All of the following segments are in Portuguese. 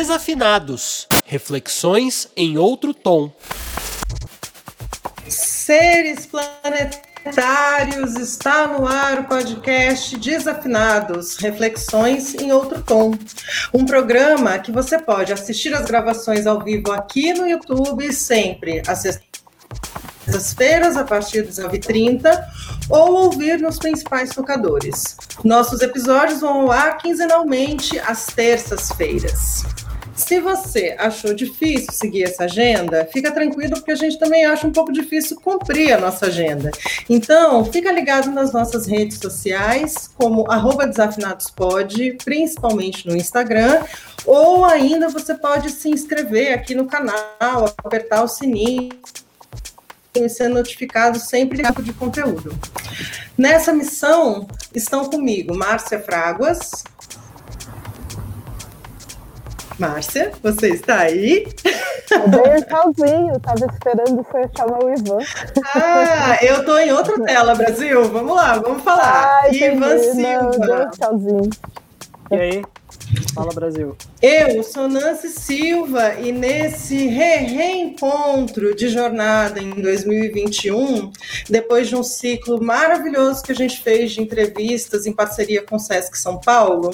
Desafinados Reflexões em outro tom. Seres planetários, está no ar o podcast Desafinados Reflexões em outro tom. Um programa que você pode assistir as gravações ao vivo aqui no YouTube sempre às sextas-feiras a partir das 9h30 ou ouvir nos principais tocadores. Nossos episódios vão ao ar quinzenalmente às terças-feiras. Se você achou difícil seguir essa agenda, fica tranquilo, porque a gente também acha um pouco difícil cumprir a nossa agenda. Então, fica ligado nas nossas redes sociais, como desafinadospod, principalmente no Instagram, ou ainda você pode se inscrever aqui no canal, apertar o sininho e ser notificado sempre de conteúdo. Nessa missão estão comigo Márcia Fraguas, Márcia, você está aí? Eu tchauzinho, estava esperando você chamar o Ivan. Ah, eu estou em outra tela, Brasil. Vamos lá, vamos falar. Ah, Ivan Silva. Não, tchauzinho. E aí? Fala Brasil. Eu sou Nancy Silva e nesse re reencontro de jornada em 2021, depois de um ciclo maravilhoso que a gente fez de entrevistas em parceria com o Sesc São Paulo,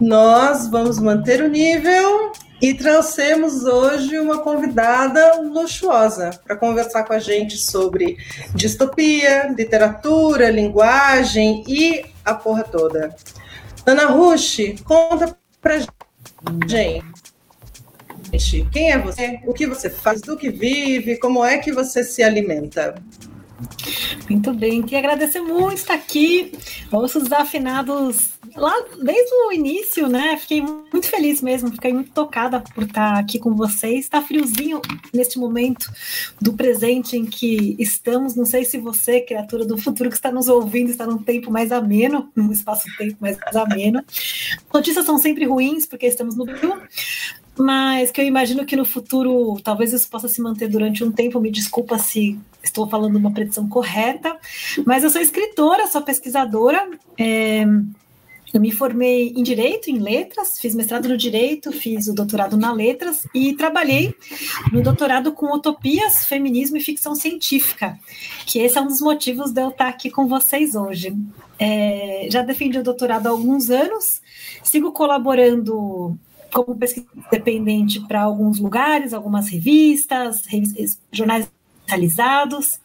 nós vamos manter o nível e trouxemos hoje uma convidada luxuosa para conversar com a gente sobre distopia, literatura, linguagem e a porra toda. Ana Rush, conta pra gente. Quem é você? O que você faz? Do que vive? Como é que você se alimenta? Muito bem, queria agradecer muito estar aqui. Ouço os desafinados lá desde o início, né? Fiquei muito feliz mesmo, fiquei muito tocada por estar aqui com vocês. Está friozinho neste momento do presente em que estamos. Não sei se você, criatura do futuro que está nos ouvindo, está num tempo mais ameno, num espaço-tempo mais ameno. Notícias são sempre ruins, porque estamos no Brasil, mas que eu imagino que no futuro talvez isso possa se manter durante um tempo. Me desculpa se estou falando uma predição correta, mas eu sou escritora, sou pesquisadora. É, eu me formei em Direito, em Letras, fiz mestrado no Direito, fiz o doutorado na Letras e trabalhei no doutorado com utopias, feminismo e ficção científica, que esse é um dos motivos de eu estar aqui com vocês hoje. É, já defendi o doutorado há alguns anos, sigo colaborando como pesquisa independente para alguns lugares, algumas revistas, revistas jornais especializados.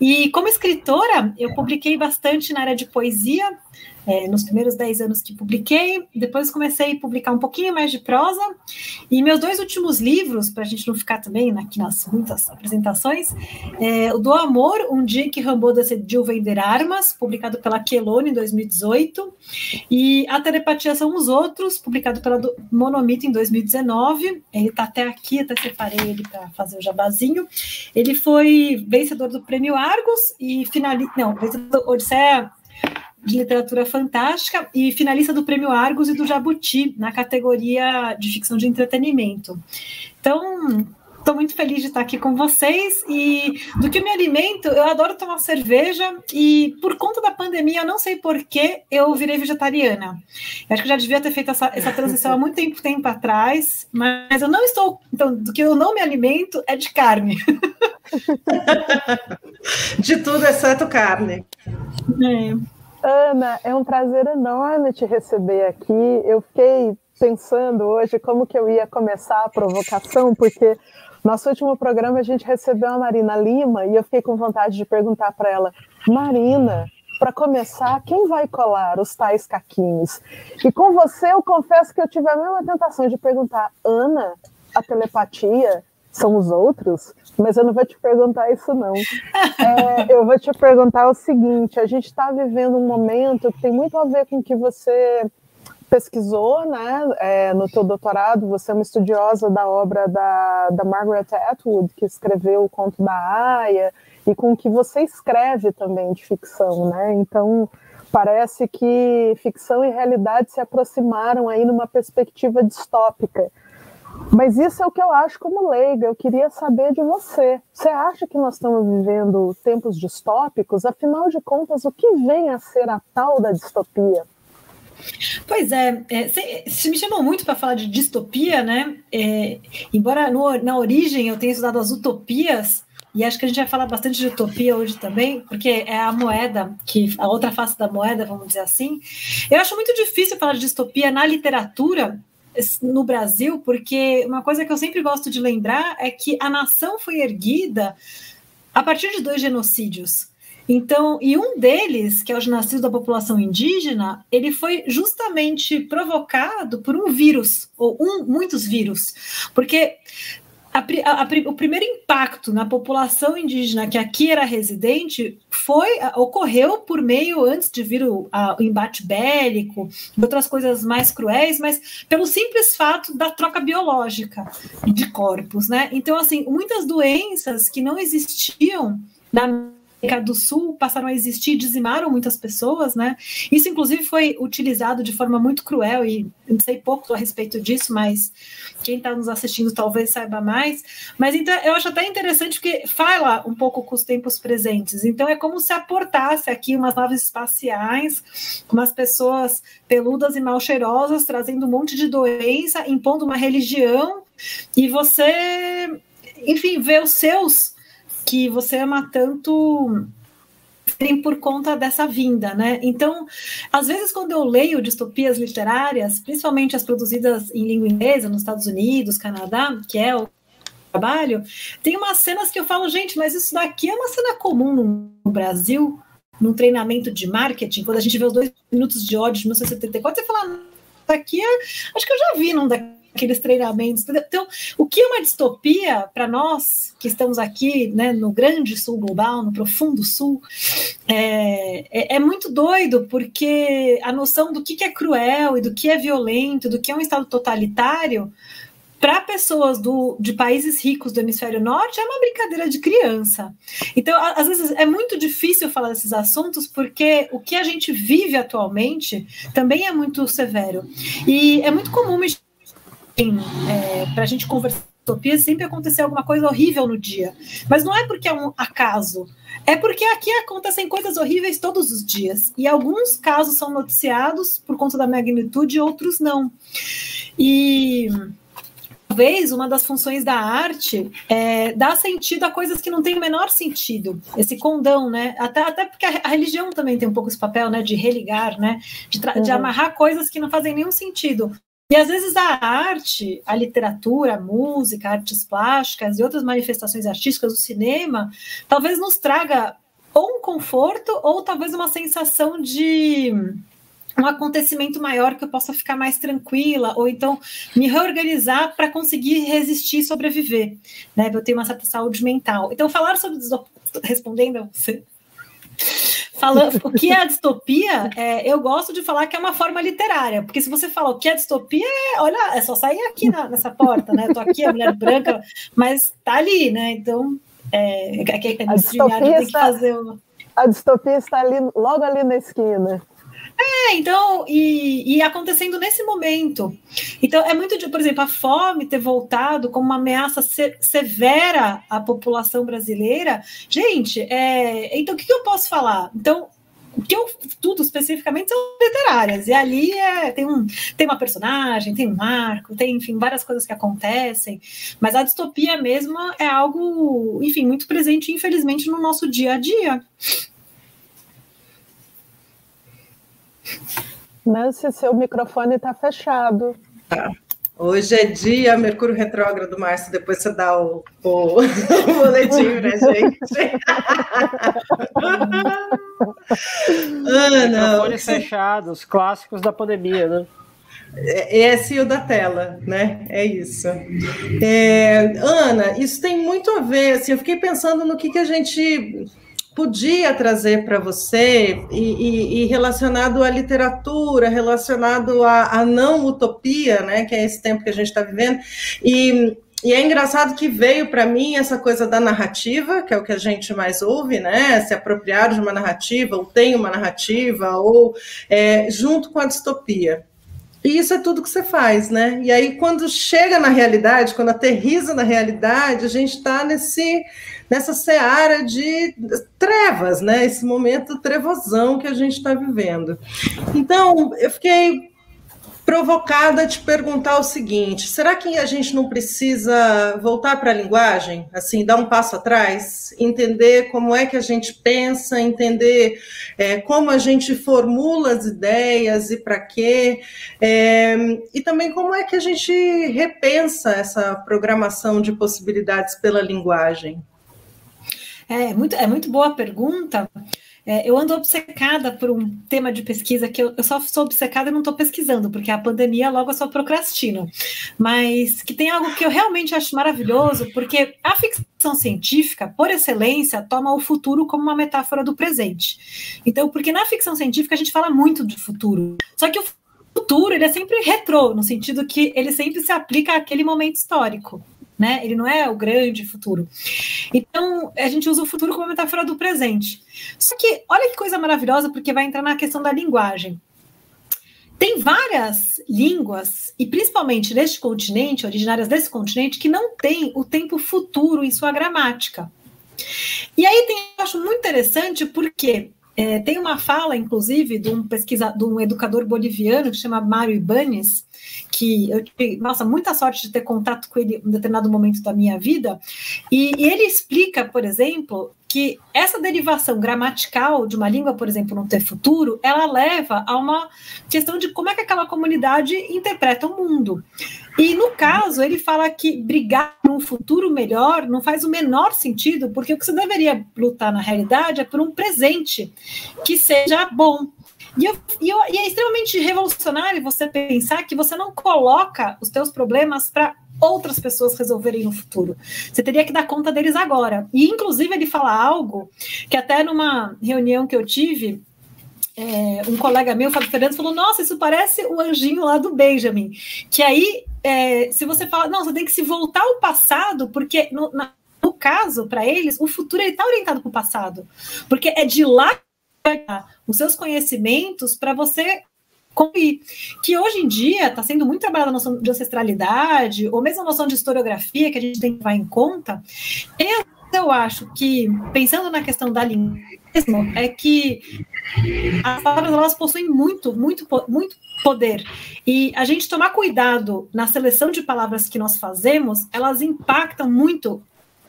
E como escritora, eu publiquei bastante na área de poesia, é, nos primeiros dez anos que publiquei, depois comecei a publicar um pouquinho mais de prosa, e meus dois últimos livros, para a gente não ficar também aqui nas muitas apresentações, é, o Do Amor, Um Dia que Rambo decidiu vender armas, publicado pela Quelone em 2018, e A Telepatia São os Outros, publicado pela Monomito em 2019, ele está até aqui, até separei ele para fazer o jabazinho, ele foi vencedor do Prêmio Argos e finalista, não, vencedor do Odisseia de literatura fantástica e finalista do Prêmio Argos e do Jabuti na categoria de ficção de entretenimento. Então, estou muito feliz de estar aqui com vocês e do que eu me alimento, eu adoro tomar cerveja e por conta da pandemia, eu não sei porquê, eu virei vegetariana. Eu acho que já devia ter feito essa, essa transição há muito tempo, tempo atrás, mas eu não estou, então, do que eu não me alimento é de carne. de tudo exceto carne. É. Ana, é um prazer enorme te receber aqui. Eu fiquei pensando hoje como que eu ia começar a provocação, porque nosso último programa a gente recebeu a Marina Lima e eu fiquei com vontade de perguntar para ela, Marina, para começar, quem vai colar os tais caquinhos? E com você, eu confesso que eu tive a mesma tentação de perguntar, Ana, a telepatia são os outros? Mas eu não vou te perguntar isso, não. É, eu vou te perguntar o seguinte: a gente está vivendo um momento que tem muito a ver com o que você pesquisou, né? É, no teu doutorado, você é uma estudiosa da obra da, da Margaret Atwood, que escreveu o conto da Aya, e com o que você escreve também de ficção, né? Então parece que ficção e realidade se aproximaram aí numa perspectiva distópica. Mas isso é o que eu acho como leiga. Eu queria saber de você. Você acha que nós estamos vivendo tempos distópicos? Afinal de contas, o que vem a ser a tal da distopia? Pois é, é se, me chamou muito para falar de distopia, né? É, embora no, na origem eu tenha estudado as utopias, e acho que a gente vai falar bastante de utopia hoje também, porque é a moeda, que a outra face da moeda, vamos dizer assim. Eu acho muito difícil falar de distopia na literatura no Brasil, porque uma coisa que eu sempre gosto de lembrar é que a nação foi erguida a partir de dois genocídios. Então, e um deles, que é o genocídio da população indígena, ele foi justamente provocado por um vírus, ou um, muitos vírus, porque a, a, a, o primeiro impacto na população indígena que aqui era residente foi ocorreu por meio antes de vir o, o embate bélico outras coisas mais cruéis, mas pelo simples fato da troca biológica de corpos, né? Então assim, muitas doenças que não existiam na América do Sul passaram a existir, dizimaram muitas pessoas, né? Isso, inclusive, foi utilizado de forma muito cruel, e não sei pouco a respeito disso, mas quem está nos assistindo talvez saiba mais. Mas então eu acho até interessante porque fala um pouco com os tempos presentes. Então é como se aportasse aqui umas naves espaciais, umas pessoas peludas e mal cheirosas, trazendo um monte de doença, impondo uma religião, e você, enfim, vê os seus que você ama tanto tem por conta dessa vinda, né? Então, às vezes, quando eu leio distopias literárias, principalmente as produzidas em língua inglesa, nos Estados Unidos, Canadá, que é o trabalho, tem umas cenas que eu falo, gente, mas isso daqui é uma cena comum no Brasil, num treinamento de marketing, quando a gente vê os dois minutos de ódio de 1974, você fala, daqui é, acho que eu já vi num daqui aqueles treinamentos. Então, o que é uma distopia para nós que estamos aqui né, no grande sul global, no profundo sul, é, é, é muito doido, porque a noção do que, é cruel e do que é violento, do que é um Estado totalitário, para pessoas do, de países ricos do hemisfério norte é uma brincadeira de criança. Então, às vezes é muito difícil falar desses assuntos porque o que a gente vive atualmente também é muito severo. E é muito comum me é, para a gente conversar utopia, sempre acontecer alguma coisa horrível no dia. Mas não é porque é um acaso, é porque aqui acontecem coisas horríveis todos os dias. E alguns casos são noticiados por conta da magnitude, outros não. E talvez uma das funções da arte é dar sentido a coisas que não têm o menor sentido. Esse condão, né? Até, até porque a, religião também tem um pouco esse papel, né? De religar, né? De, uhum. de amarrar coisas que não fazem nenhum sentido. E às vezes a arte, a literatura, a música, artes plásticas e outras manifestações artísticas, o cinema, talvez nos traga ou um conforto ou talvez uma sensação de um acontecimento maior que eu possa ficar mais tranquila, ou então me reorganizar para conseguir resistir e sobreviver, né? Eu tenho uma certa saúde mental. Então, falar sobre respondendo a você, Falando, o que é a distopia, é, eu gosto de falar que é uma forma literária, porque se você fala o que é distopia, é, olha, é só sair aqui na, nessa porta, né? Tô aqui, a mulher branca, mas tá ali, né? Então, é, é, é, é a distopia tem que fazer uma... A distopia está ali, logo ali na esquina. É, então, e, e, acontecendo nesse momento. Então, é muito de, por exemplo, a fome ter voltado como uma ameaça se, severa à população brasileira. Gente, é, então o que, que eu posso falar? Então, o que eu tudo especificamente são literárias. E ali é, tem, um, tem uma personagem, tem um arco, tem, enfim, várias coisas que acontecem. Mas a distopia mesmo é algo, enfim, muito presente, infelizmente, no nosso dia a dia. Nancy, seu microfone está fechado. Tá. Hoje é dia Mercúrio retrógrado, Márcio. Depois você dá o, o, o boletim pra gente. Ana. Microfones fechados, clássicos da pandemia, né? É, esse e o da tela, né? É isso. É, Ana, isso tem muito a ver. Assim, eu fiquei pensando no que, que a gente podia trazer para você e, e, e, relacionado à literatura, relacionado à, à, não utopia, né, que é esse tempo que a gente está vivendo. E, e, é engraçado que veio para mim essa coisa da narrativa, que é o que a gente mais ouve, né, se apropriar de uma narrativa, ou tem uma narrativa, ou é, junto com a distopia. E isso é tudo que você faz, né? E aí, quando chega na realidade, quando aterriza na realidade, a gente está nesse nessa seara de trevas, né? Esse momento trevosão que a gente está vivendo. Então, eu fiquei provocada a te perguntar o seguinte: será que a gente não precisa voltar para a linguagem, assim, dar um passo atrás, entender como é que a gente pensa, entender é, como a gente formula as ideias e para quê, é, e também como é que a gente repensa essa programação de possibilidades pela linguagem? É muito, é muito boa a pergunta. É, eu ando obcecada por um tema de pesquisa que eu, eu só sou obcecada e não estou pesquisando, porque a pandemia logo eu só procrastino. Mas que tem algo que eu realmente acho maravilhoso, porque a ficção científica, por excelência, toma o futuro como uma metáfora do presente. Então, porque na ficção científica a gente fala muito de futuro. Só que o futuro ele é sempre retrô, no sentido que ele sempre se aplica àquele momento histórico né? Ele não é o grande futuro. Então, a gente usa o futuro como metáfora do presente. Só que, olha que coisa maravilhosa, porque vai entrar na questão da linguagem. Tem várias línguas, e principalmente neste continente, originárias desse continente, que não tem o tempo futuro em sua gramática. E aí tem, eu acho muito interessante porque é, tem uma fala, inclusive, de um pesquisa, de um educador boliviano que chama Mário Ibanes, que eu tive, nossa, muita sorte de ter contato com ele em um determinado momento da minha vida, e, e ele explica, por exemplo, que essa derivação gramatical de uma língua, por exemplo, não ter futuro, ela leva a uma questão de como é que aquela comunidade interpreta o mundo. E no caso, ele fala que brigar por um futuro melhor não faz o menor sentido, porque o que você deveria lutar na realidade é por um presente que seja bom. E, eu, e, eu, e é extremamente revolucionário você pensar que você não coloca os teus problemas para outras pessoas resolverem no futuro. Você teria que dar conta deles agora. E, inclusive, ele fala algo que até numa reunião que eu tive, é, um colega meu, Fábio Fernandes, falou: Nossa, isso parece o anjinho lá do Benjamin. Que aí, é, se você fala, não, você tem que se voltar ao passado, porque no, na, no caso, para eles, o futuro está orientado para o passado. Porque é de lá os seus conhecimentos para você concluir. Que hoje em dia está sendo muito trabalhada a noção de ancestralidade, ou mesmo a noção de historiografia, que a gente tem que levar em conta. Eu acho que, pensando na questão da língua, é que as palavras elas possuem muito, muito, muito poder. E a gente tomar cuidado na seleção de palavras que nós fazemos, elas impactam muito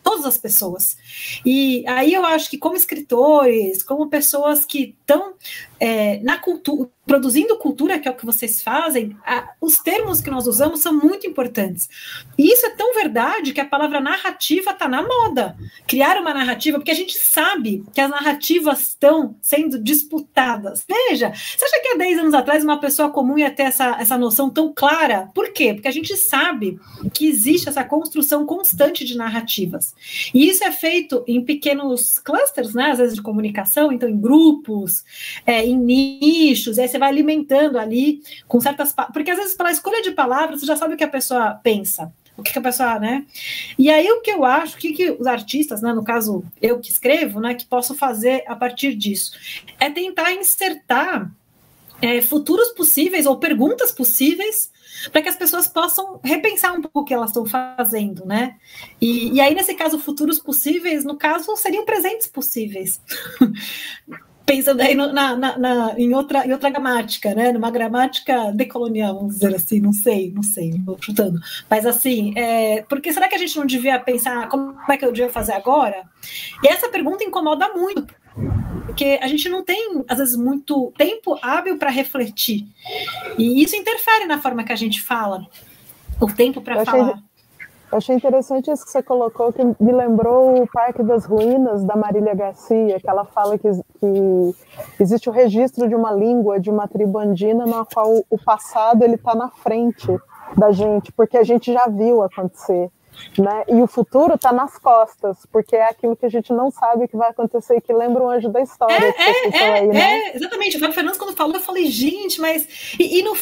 todas as pessoas. E aí eu acho que como escritores, como pessoas que estão é, na cultura, produzindo cultura, que é o que vocês fazem, a, os termos que nós usamos são muito importantes. E isso é tão verdade que a palavra narrativa está na moda. Criar uma narrativa, porque a gente sabe que as narrativas estão sendo disputadas. Veja, você acha que há 10 anos atrás uma pessoa comum ia ter essa, essa noção tão clara? Por quê? Porque a gente sabe que existe essa construção constante de narrativas. E isso é feito em pequenos clusters, né? Às vezes de comunicação, então em grupos, é, em nichos, aí você vai alimentando ali com certas. Porque às vezes, pela escolha de palavras, você já sabe o que a pessoa pensa. O que, que a pessoa, né? E aí o que eu acho, o que, que os artistas, né, no caso eu que escrevo, né, que posso fazer a partir disso, é tentar insertar é, futuros possíveis ou perguntas possíveis para que as pessoas possam repensar um pouco o que elas estão fazendo, né? E, e aí, nesse caso, futuros possíveis, no caso, seriam presentes possíveis. pensando aí no, na, na, na, em, outra, em outra gramática, né? Numa gramática decolonial, vamos dizer assim, não sei, não sei, estou chutando. Mas assim, é, porque será que a gente não devia pensar como é que eu devia fazer agora? E essa pergunta incomoda muito, porque a gente não tem, às vezes, muito tempo hábil para refletir. E isso interfere na forma que a gente fala, o tempo para falar. Eu achei interessante isso que você colocou, que me lembrou o Parque das Ruínas, da Marília Garcia, que ela fala que, que existe o registro de uma língua, de uma tribo andina, na qual o passado ele está na frente da gente, porque a gente já viu acontecer. Né? E o futuro está nas costas, porque é aquilo que a gente não sabe que vai acontecer e que lembra o anjo da história. É, é, é, aí, né? é, exatamente. O Fábio Fernandes, quando falou, eu falei, gente, mas. E, e no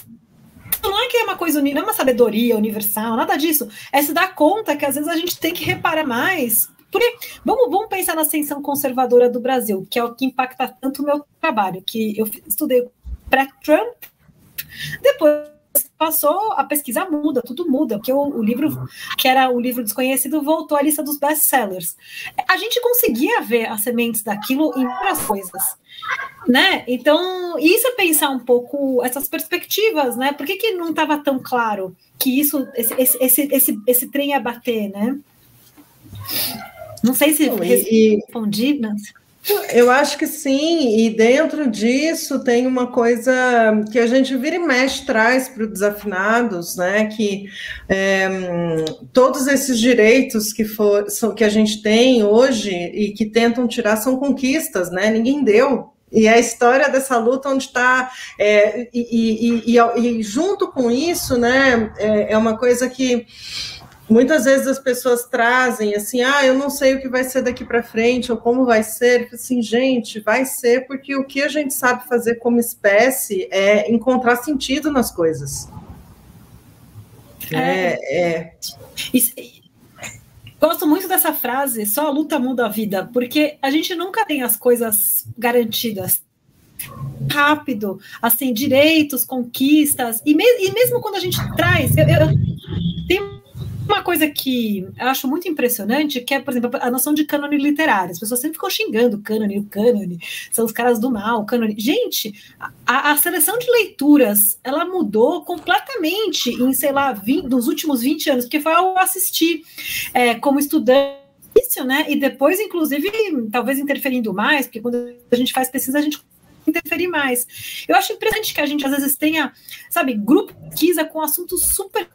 não é que é uma coisa, não é uma sabedoria universal, nada disso. É se dar conta que às vezes a gente tem que reparar mais. Porque, vamos, vamos pensar na ascensão conservadora do Brasil, que é o que impacta tanto o meu trabalho, que eu estudei pré-Trump, depois passou, a pesquisa muda, tudo muda, porque o, o, livro, que era o livro desconhecido, voltou à lista dos best-sellers. A gente conseguia ver as sementes daquilo em várias coisas, né? Então, isso é pensar um pouco essas perspectivas, né? Por que, que não estava tão claro que isso, esse, esse, esse, esse, esse trem ia bater, né? Não sei se respondi, Nancy. Eu acho que sim, e dentro disso tem uma coisa que a gente vira e mexe traz para os desafinados, né? Que é, todos esses direitos que, for, são, que a gente tem hoje e que tentam tirar são conquistas, né? Ninguém deu. E a história dessa luta onde está. É, e, e, e, e, junto com isso, né, é, é uma coisa que Muitas vezes as pessoas trazem assim, ah, eu não sei o que vai ser daqui para frente ou como vai ser. Assim, gente, vai ser porque o que a gente sabe fazer como espécie é encontrar sentido nas coisas. É, é. é. Gosto muito dessa frase, só a luta muda a vida, porque a gente nunca tem as coisas garantidas rápido, assim, direitos, conquistas, e, me, e mesmo quando a gente traz, eu, eu, uma coisa que eu acho muito impressionante, que é, por exemplo, a noção de cânone literário. As pessoas sempre ficam xingando o cânone, o cânone, são os caras do mal, o cânone. Gente, a, a seleção de leituras, ela mudou completamente em, sei lá, 20, nos últimos 20 anos, porque foi ao assistir é, como estudante né? E depois, inclusive, talvez interferindo mais, porque quando a gente faz pesquisa, a gente interferir mais. Eu acho interessante que a gente às vezes tenha, sabe, grupo pesquisa com assuntos super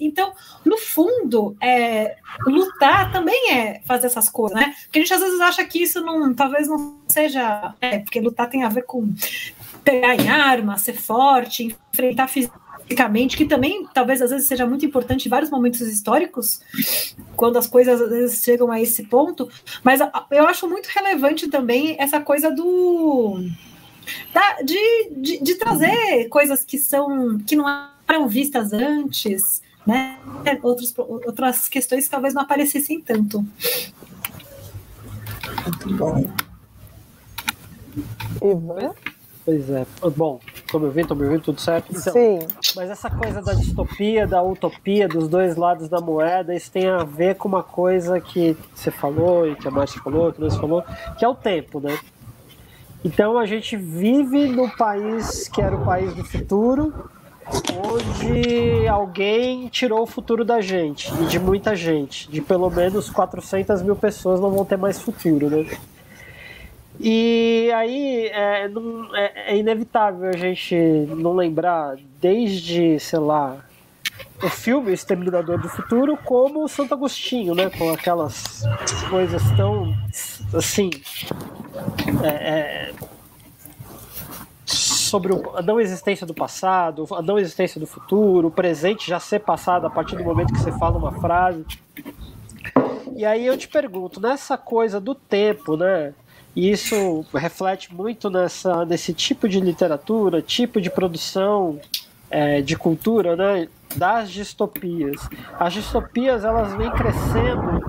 Então, no fundo, é, lutar também é fazer essas coisas, né? Porque a gente às vezes acha que isso não, talvez não seja, é, porque lutar tem a ver com pegar em arma, ser forte, enfrentar fisicamente, que também talvez às vezes seja muito importante em vários momentos históricos, quando as coisas às vezes chegam a esse ponto. Mas eu acho muito relevante também essa coisa do da, de, de, de trazer coisas que são que não eram vistas antes, né? Outros, outras questões que talvez não aparecessem tanto. Muito bom. Ivan? Pois é. Bom, tô me ouvindo, tô me ouvindo, tudo certo? Então, Sim. Mas essa coisa da distopia, da utopia, dos dois lados da moeda, isso tem a ver com uma coisa que você falou e que a Márcia falou, que nós falou, que é o tempo, né? Então a gente vive no país que era o país do futuro, onde alguém tirou o futuro da gente e de muita gente, de pelo menos 400 mil pessoas não vão ter mais futuro, né? E aí é, não, é, é inevitável a gente não lembrar desde, sei lá, o filme Exterminador do Futuro como o Santo Agostinho, né? Com aquelas coisas tão assim. É, sobre a não existência do passado, a não existência do futuro, o presente já ser passado a partir do momento que você fala uma frase. E aí eu te pergunto, nessa coisa do tempo, né? E isso reflete muito nessa, nesse tipo de literatura, tipo de produção é, de cultura, né? Das distopias. As distopias elas vêm crescendo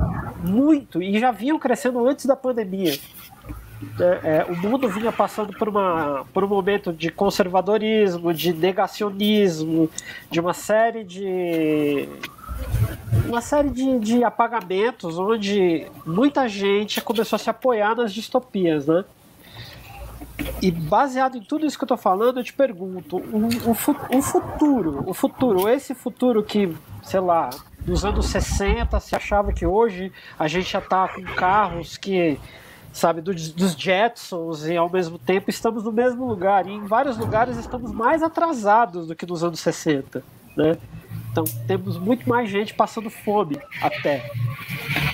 muito e já vinham crescendo antes da pandemia. É, é, o mundo vinha passando por, uma, por um momento de conservadorismo, de negacionismo, de uma série de uma série de, de apagamentos onde muita gente começou a se apoiar nas distopias, né? E baseado em tudo isso que eu tô falando, eu te pergunto, o, o, o futuro, o futuro, esse futuro que, sei lá, nos anos 60 se achava que hoje a gente já tá com carros que sabe, dos, dos Jetsons e ao mesmo tempo estamos no mesmo lugar. E em vários lugares estamos mais atrasados do que nos anos 60, né? Então temos muito mais gente passando fome até.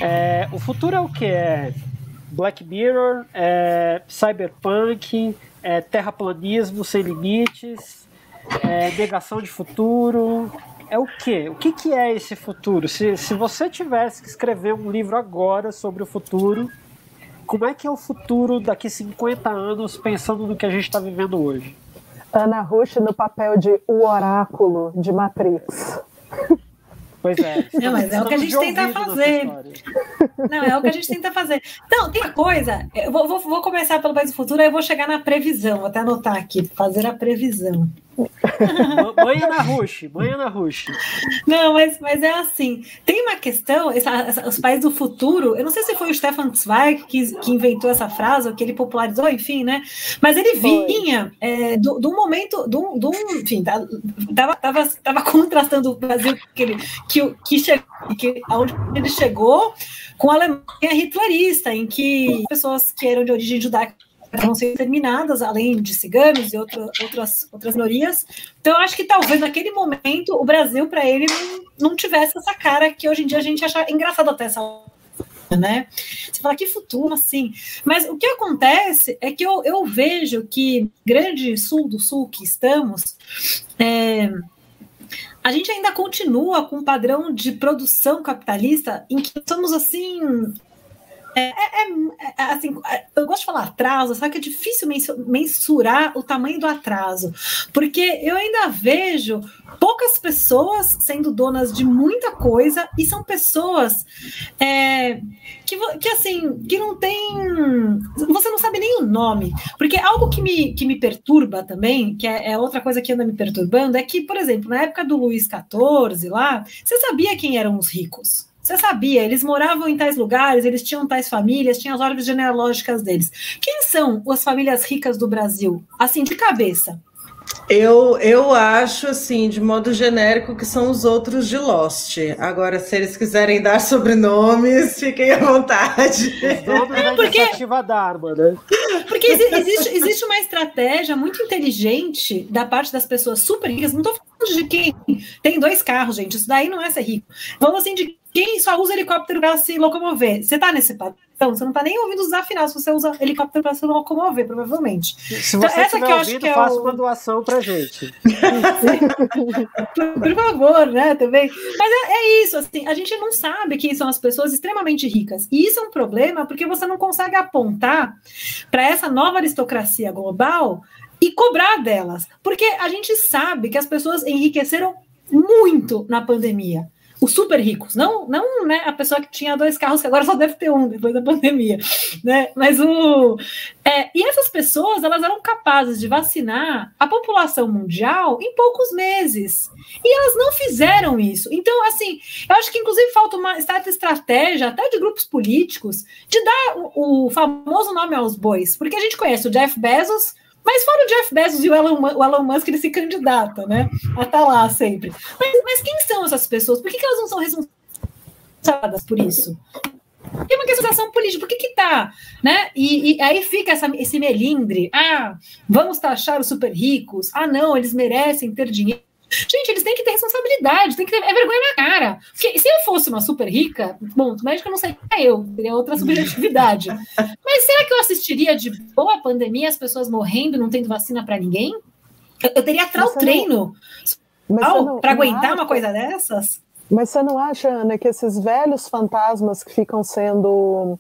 É, o futuro é o que? É Black Mirror, é cyberpunk, é terraplanismo sem limites, é negação de futuro. É o que? O que, que é esse futuro? Se, se você tivesse que escrever um livro agora sobre o futuro, como é que é o futuro daqui 50 anos pensando no que a gente está vivendo hoje? Ana Rush no papel de o oráculo de Matrix. Pois é. Não, mas é o que a gente tenta fazer. Não, é o que a gente tenta fazer. Então, tem uma coisa, eu vou, vou, vou começar pelo País do Futuro, aí eu vou chegar na previsão, vou até anotar aqui, fazer a previsão. Banha na Rush, banha na Rush. Não, mas, mas é assim. Tem uma questão, essa, essa, os países do futuro, eu não sei se foi o Stefan Zweig que, que inventou essa frase, ou que ele popularizou, enfim, né? Mas ele vinha é, do, do momento, do, do, enfim, tava, tava, tava contrastando o Brasil que, ele, que, que, che, que aonde ele chegou com a Alemanha hitlerista, em que pessoas que eram de origem judaica vão ser terminadas, além de ciganos e outra, outras, outras minorias. Então, eu acho que talvez naquele momento o Brasil, para ele, não, não tivesse essa cara que hoje em dia a gente acha engraçado até essa né? Você fala que futuro, assim. Mas o que acontece é que eu, eu vejo que grande sul do sul que estamos, é, a gente ainda continua com um padrão de produção capitalista em que somos assim é, é, é, é, assim, é, eu gosto de falar atraso, só que é difícil mensurar o tamanho do atraso, porque eu ainda vejo poucas pessoas sendo donas de muita coisa e são pessoas é, que, que assim que não tem, você não sabe nem o nome, porque algo que me, que me perturba também, que é, é outra coisa que anda me perturbando, é que, por exemplo, na época do Luiz XIV lá, você sabia quem eram os ricos? Você sabia, eles moravam em tais lugares, eles tinham tais famílias, tinham as árvores genealógicas deles. Quem são as famílias ricas do Brasil? Assim, de cabeça. Eu, eu acho, assim, de modo genérico, que são os outros de Lost. Agora, se eles quiserem dar sobrenomes, fiquem à vontade. Os nomes é, porque... iniciativa da arma, né? Porque existe, existe uma estratégia muito inteligente da parte das pessoas super ricas. Não estou falando de quem tem dois carros, gente. Isso daí não é ser rico. Falando assim de quem só usa helicóptero para se locomover. Você está nesse padrão, você não está nem ouvindo os desafinados se você usa helicóptero para se locomover, provavelmente. Se você então, essa que eu ouvindo, acho que é faça o... uma doação para gente. por, por, favor, né, também. Mas é, é, isso, assim, a gente não sabe quem são as pessoas extremamente ricas. E isso é um problema porque você não consegue apontar para essa nova aristocracia global e cobrar delas. Porque a gente sabe que as pessoas enriqueceram muito na pandemia os super ricos, não, não né, a pessoa que tinha dois carros, que agora só deve ter um depois da pandemia, né? Mas o. É, e essas pessoas elas eram capazes de vacinar a população mundial em poucos meses. E elas não fizeram isso. Então, assim, eu acho que inclusive falta uma certa estratégia, até de grupos políticos, de dar o, o famoso nome aos bois. Porque a gente conhece o Jeff Bezos mas fora o Jeff Bezos e o Elon, o Elon Musk, ele se candidata, né? A estar tá lá sempre. Mas, mas, quem são essas pessoas? Por que, que elas não são responsáveis por isso? Tem uma questão política, por que que tá, né? E, e, aí fica essa, esse melindre, ah, vamos taxar os super ricos, ah não, eles merecem ter dinheiro. Gente, eles têm que ter responsabilidade, tem que ter é vergonha na cara. Porque se eu fosse uma super rica, bom, médico não sei é eu, teria outra subjetividade. Mas será que eu assistiria de boa pandemia, as pessoas morrendo, não tendo vacina para ninguém? Eu, eu teria atrás o treino para aguentar acha... uma coisa dessas? Mas você não acha, Ana, que esses velhos fantasmas que ficam sendo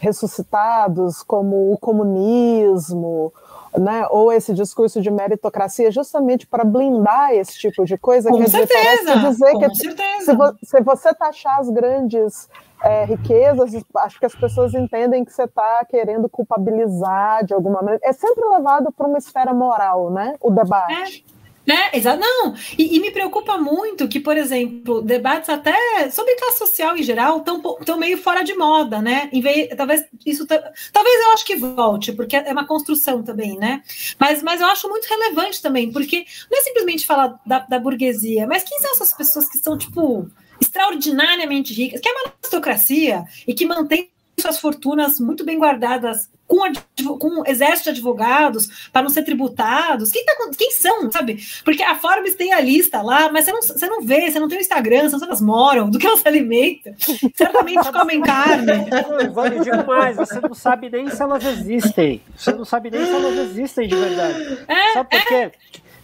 ressuscitados, como o comunismo, né, ou esse discurso de meritocracia justamente para blindar esse tipo de coisa. Com quer certeza, dizer com que certeza. Se, vo, se, você taxar as grandes é, riquezas, acho que as pessoas entendem que você está querendo culpabilizar de alguma maneira. É sempre levado para uma esfera moral, né? O debate. É. Né? Exato. Não, e, e, me preocupa muito que, por exemplo, debates até sobre classe social em geral estão meio fora de moda, né? Vez, talvez isso talvez eu acho que volte, porque é uma construção também, né? Mas, mas eu acho muito relevante também, porque não é simplesmente falar da, da burguesia, mas quem são essas pessoas que são, tipo, extraordinariamente ricas, que é uma aristocracia e que mantém suas fortunas muito bem guardadas com, com um exército de advogados para não ser tributados. Quem, tá, quem são, sabe? Porque a Forbes tem a lista lá, mas você não, você não vê, você não tem o Instagram, você não sabe elas moram, do que elas se alimentam. Certamente comem carne. Eu digo mais, você não sabe nem se elas existem. Você não sabe nem se elas existem de verdade. É, sabe por quê? É.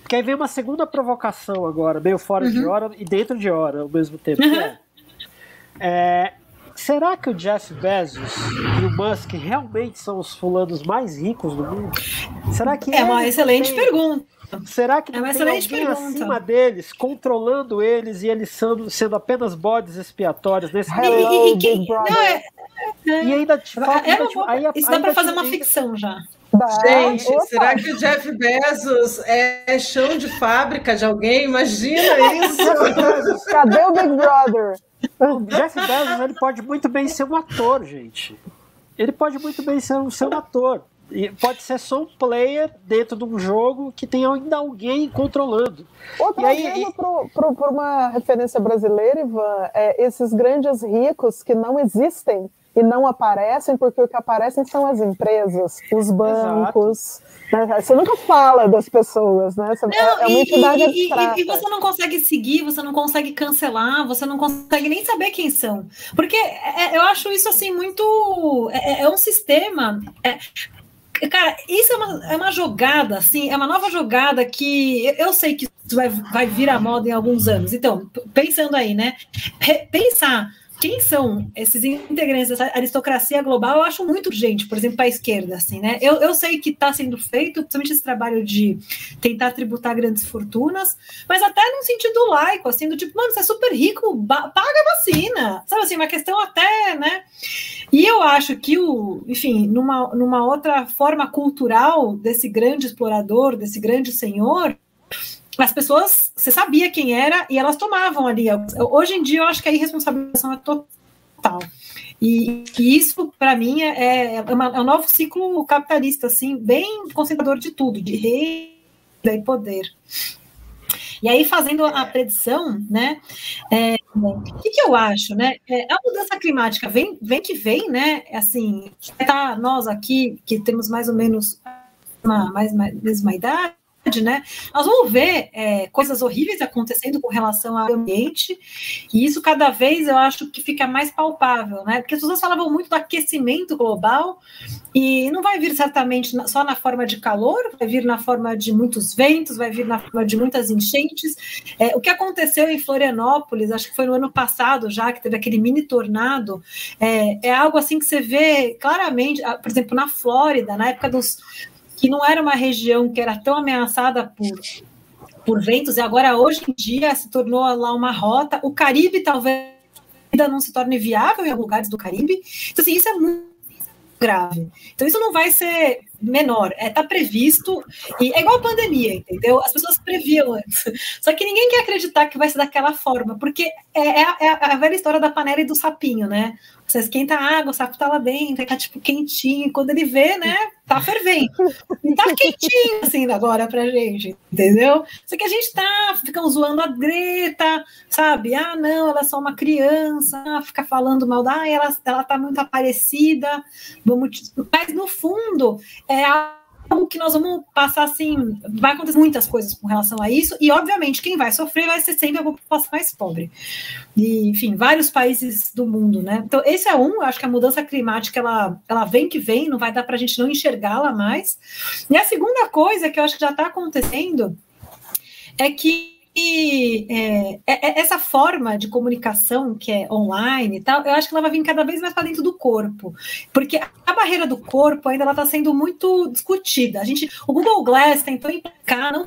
Porque aí vem uma segunda provocação agora, meio fora uhum. de hora e dentro de hora ao mesmo tempo. Uhum. É, é, Será que o Jeff Bezos e o Musk realmente são os fulanos mais ricos do mundo? Será que é uma excelente tem... pergunta. Será que é uma tem alguém pergunta. acima deles, controlando eles e eles sendo, sendo apenas bodes expiatórios nesse Hello, e, e, e, não, é, é, e ainda te falta. É, aí, isso dá para fazer uma ficção já. Gente, Opa. será que o Jeff Bezos é chão de fábrica de alguém? Imagina isso! Cadê o Big Brother? O Jeff Bezos ele pode muito bem ser um ator, gente. Ele pode muito bem ser um, ser um ator. E pode ser só um player dentro de um jogo que tem ainda alguém controlando. Ou trazendo para uma referência brasileira, Ivan, é, esses grandes ricos que não existem e não aparecem, porque o que aparecem são as empresas, os bancos. Né? Você nunca fala das pessoas, né? Você, não, é, é uma entidade e. E, e, você não consegue seguir, você não consegue cancelar, você não consegue nem saber quem são. Porque é, é eu acho isso assim muito. É, é um sistema. É, Cara, isso é uma, é uma jogada, assim, é uma nova jogada que eu sei que vai, vai vir à moda em alguns anos. Então, pensando aí, né? Pensar quem são esses integrantes dessa aristocracia global, eu acho muito urgente, por exemplo, para a esquerda, assim, né? Eu, eu sei que está sendo feito, principalmente esse trabalho de tentar tributar grandes fortunas, mas até num sentido laico, assim, do tipo, mano, você é super rico, paga a vacina, sabe assim, uma questão até, né? E eu acho que o, enfim, numa, numa outra forma cultural desse grande explorador, desse grande senhor, as pessoas, você sabia quem era e elas tomavam ali. Hoje em dia, eu acho que a irresponsabilização é total. E, e isso, para mim, é, é, uma, é, um novo ciclo capitalista, assim, bem concentrador de tudo, de rei e poder. E aí, fazendo a predição, né, é, o que, que, eu acho, né, é, a mudança climática vem, vem que vem, né, assim, tá nós aqui, que temos mais ou menos uma mais, mais mesma idade, né? Nós vamos ver é, coisas horríveis acontecendo com relação ao ambiente, e isso cada vez eu acho que fica mais palpável, né? Porque as pessoas falavam muito do aquecimento global, e não vai vir certamente só na forma de calor, vai vir na forma de muitos ventos, vai vir na forma de muitas enchentes. É, o que aconteceu em Florianópolis, acho que foi no ano passado já, que teve aquele mini tornado, é, é algo assim que você vê claramente, por exemplo, na Flórida, na época dos que não era uma região que era tão ameaçada por, por ventos, e agora hoje em dia se tornou lá uma rota. O Caribe talvez ainda não se torne viável em lugares do Caribe. Então, assim, isso é muito grave. Então, isso não vai ser menor, é tá previsto e é igual a pandemia, entendeu? As pessoas previam antes. Só que ninguém quer acreditar que vai ser daquela forma, porque é, é, é a velha história da panela e do sapinho, né? Você esquenta a água, o sapo tá lá dentro, tá tipo quentinho, quando ele vê, né, tá fervendo. E tá quentinho assim agora pra gente, entendeu? Só que a gente tá, ficam zoando a Greta, sabe? Ah, não, ela é só uma criança, ah, fica falando mal ah, ela, ela tá muito aparecida, vamos, mas no fundo é algo que nós vamos passar assim, vai acontecer muitas coisas com relação a isso, e obviamente quem vai sofrer vai ser sempre a população mais pobre. E, enfim, vários países do mundo, né? Então, esse é um, acho que a mudança climática ela, ela vem que vem, não vai dar para a gente não enxergá-la mais. E a segunda coisa que eu acho que já está acontecendo é que e é, é, é, essa forma de comunicação que é online e tal, eu acho que ela vai vir cada vez mais para dentro do corpo, porque a barreira do corpo ainda está sendo muito discutida. A gente, o Google Glass tentou implicar, não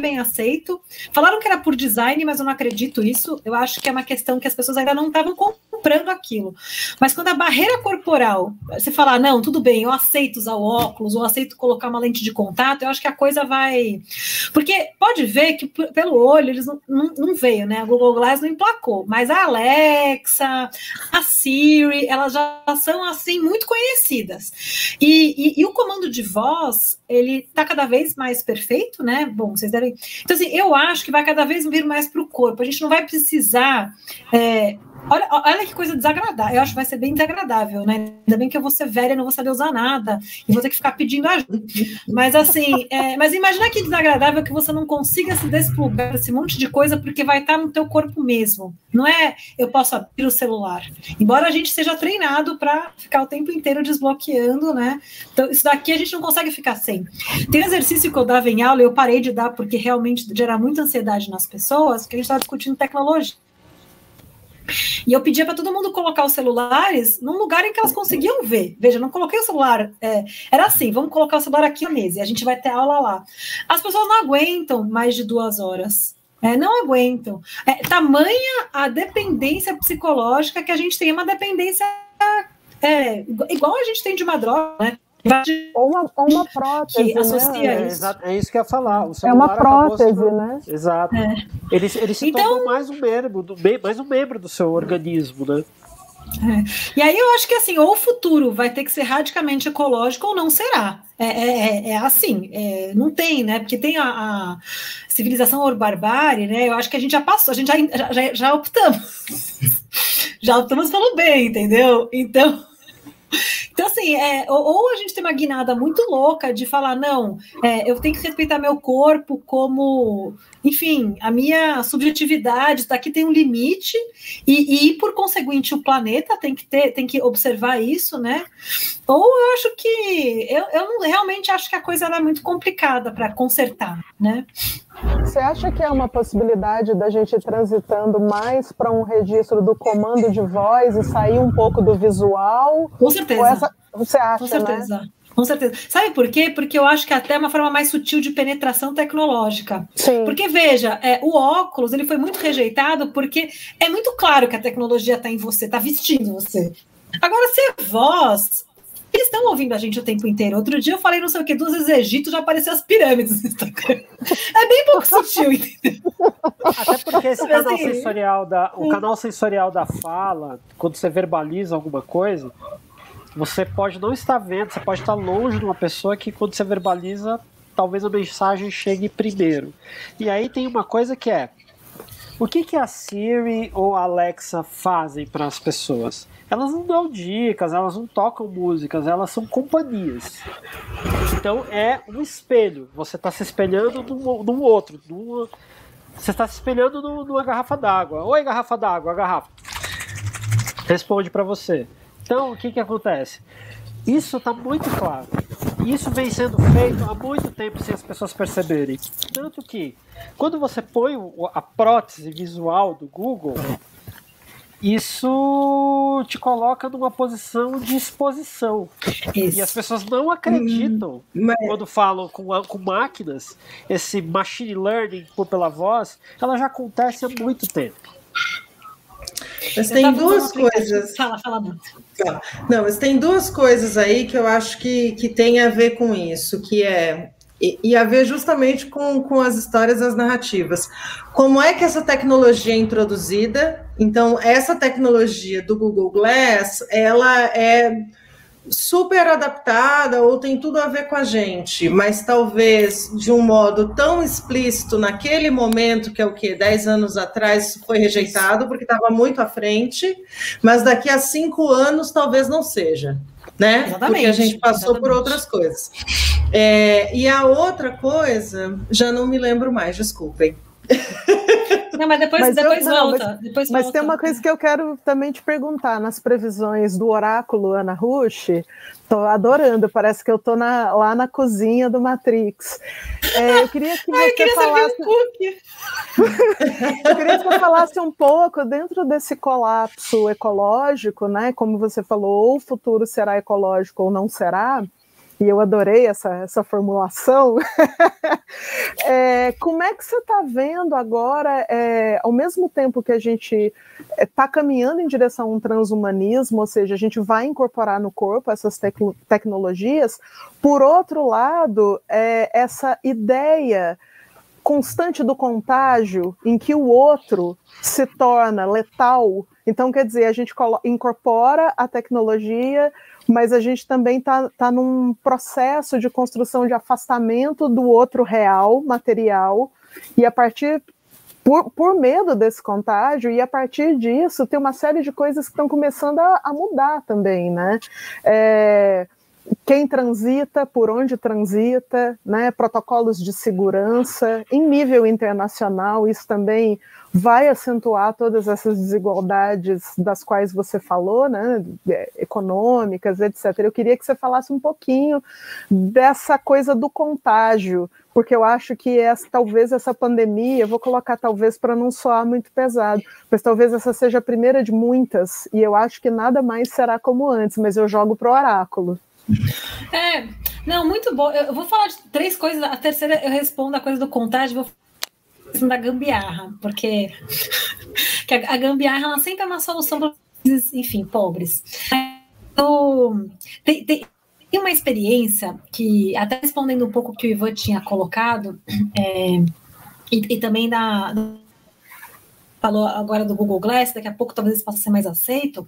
bem aceito. Falaram que era por design, mas eu não acredito isso. Eu acho que é uma questão que as pessoas ainda não estavam comprando aquilo. Mas quando a barreira corporal, você falar, não, tudo bem, eu aceito usar óculos, ou aceito colocar uma lente de contato, eu acho que a coisa vai. Porque pode ver que pelo olho eles não, não, não veio, né? A Google Glass não emplacou, mas a Alexa, a Siri, elas já são assim muito conhecidas. E, e, e o comando de voz, ele tá cada vez mais perfeito, né? Bom, vocês devem. Então, assim, eu acho que vai cada vez vir mais para o corpo. A gente não vai precisar. É, Olha, olha que coisa desagradável. Eu acho que vai ser bem desagradável, né? Ainda bem que eu vou ser velha não vou saber usar nada. E vou ter que ficar pedindo ajuda. Mas assim, é, mas imagina que desagradável que você não consiga se desplugar desse monte de coisa porque vai estar no teu corpo mesmo. Não é eu posso abrir o celular. Embora a gente seja treinado para ficar o tempo inteiro desbloqueando, né? Então, isso daqui a gente não consegue ficar sem. Tem exercício que eu dava em aula eu parei de dar porque realmente gera muita ansiedade nas pessoas, que a gente está discutindo tecnologia. E eu pedia para todo mundo colocar os celulares num lugar em que elas conseguiam ver. Veja, não coloquei o celular. É, era assim: vamos colocar o celular aqui na mesa e a gente vai ter aula lá. As pessoas não aguentam mais de duas horas. É, não aguentam. É, tamanha a dependência psicológica que a gente tem, é uma dependência é, igual a gente tem de uma droga, né? Ou uma, ou uma prótese, que associa né? isso. É, é isso que eu ia falar. O É uma prótese, né? Exato. É. Ele, ele se Então- tornou mais um membro, do, mais um membro do seu organismo, né? E aí eu acho que assim, ou o futuro vai ter que ser radicalmente ecológico ou não será. É, é, é- é assim, é, não tem, né? Porque tem a, a civilização ou barbárie, né? Eu acho que a gente já passou, a gente já, já, já optamos. já optamos pelo bem, entendeu? Então. Então, assim, é, ou, a gente tem uma guinada muito louca de falar, não, é, eu tenho que respeitar meu corpo como, enfim, a minha subjetividade, daqui tem um limite, e, e, por conseguinte, o planeta tem que ter, tem que observar isso, né? Ou eu acho que eu, eu realmente acho que a coisa ela é muito complicada para consertar, né? Você acha que é uma possibilidade da gente transitando mais para um registro do comando de voz e sair um pouco do visual? Com certeza. Essa, você acha, Com né? Com certeza. Sabe por quê? Porque eu acho que até é uma forma mais sutil de penetração tecnológica. Sim. Porque, veja, é, o óculos ele foi muito rejeitado porque é muito claro que a tecnologia está em você, está vestindo você. Agora, se é voz, eles estão ouvindo a gente o tempo inteiro. Outro dia eu falei não sei o que, dos vezes Egito já apareceu as pirâmides no Instagram. É bem pouco sutil, entendeu? Até porque esse canal Assim, sensorial da, o canal sensorial da fala, quando você verbaliza alguma coisa, você pode não estar vendo, você pode estar longe de uma pessoa que quando você verbaliza, talvez a mensagem chegue primeiro. E aí tem uma coisa que é o que, que a Siri ou a Alexa fazem para as pessoas? Elas não dão dicas, elas não tocam músicas, elas são companhias. Então é um espelho. Você está se espelhando num, outro. você está se espelhando numa garrafa d'água. Oi, garrafa d'água, a garrafa. Responde para você. Então, o que, que acontece? Isso está muito claro. Isso vem sendo feito há muito tempo sem as pessoas perceberem. Tanto que, quando você põe a prótese visual do Google, isso te coloca numa posição de exposição. E as pessoas não acreditam Mas- quando falam com, com máquinas, esse machine learning por pela voz, ela já acontece há muito tempo. Mas tem duas coisas. Fala, fala, Duda. Tá. Não, mas tem duas coisas aí que eu acho que, que tem a ver com isso, que é e, e a ver justamente com, com as histórias, as narrativas. Como é que essa tecnologia é introduzida? Então, essa tecnologia do Google Glass, ela é super adaptada ou tem tudo a ver com a gente, mas talvez de um modo tão explícito naquele momento, que é o que 10 anos atrás, isso foi rejeitado porque estava muito à frente, mas daqui a cinco anos talvez não seja, né? Exatamente, Porque a gente passou por exatamente. outras coisas. É, e a outra coisa, já não me lembro mais, desculpem. Não, mas depois, Mas eu- depois não, volta. depois Mas volta. tem uma coisa que eu quero também te perguntar nas previsões do oráculo Ana Rush. Tô adorando, parece que eu tô na- lá na cozinha do Matrix. É, eu queria que Ai, você eu queria falasse, eu queria que você falasse um pouco dentro desse colapso ecológico, né? Como você falou, ou o futuro será ecológico ou não será. E eu adorei essa, essa formulação. É, como é que você está vendo agora, é, ao mesmo tempo que a gente está caminhando em direção a um transhumanismo, ou seja, a gente vai incorporar no corpo essas tecno- tecnologias, por outro lado, é, essa ideia constante do contágio, em que o outro se torna letal. Então, quer dizer, a gente incorpora a tecnologia, mas a gente também está tá num processo de construção de afastamento do outro real, material, e a partir. Por, por medo desse contágio, e a partir disso, tem uma série de coisas que estão começando a, a mudar também, né? É, quem transita, por onde transita, né, protocolos de segurança em nível internacional, isso também vai acentuar todas essas desigualdades das quais você falou, né, econômicas, etc. Eu queria que você falasse um pouquinho dessa coisa do contágio, porque eu acho que essa, talvez essa pandemia, eu vou colocar talvez para não soar muito pesado, mas talvez essa seja a primeira de muitas, e eu acho que nada mais será como antes, mas eu jogo pro oráculo. É, não, muito bom. Eu vou falar de três coisas. A terceira eu respondo a coisa do contágio, vou falar da gambiarra, porque que a, gambiarra ela sempre é uma solução para enfim, pobres. Eu- tem- tem- tem uma experiência que, até respondendo um pouco o que o Ivan tinha colocado, é, e, e, também da, falou agora do Google Glass, daqui a pouco talvez possa ser mais aceito.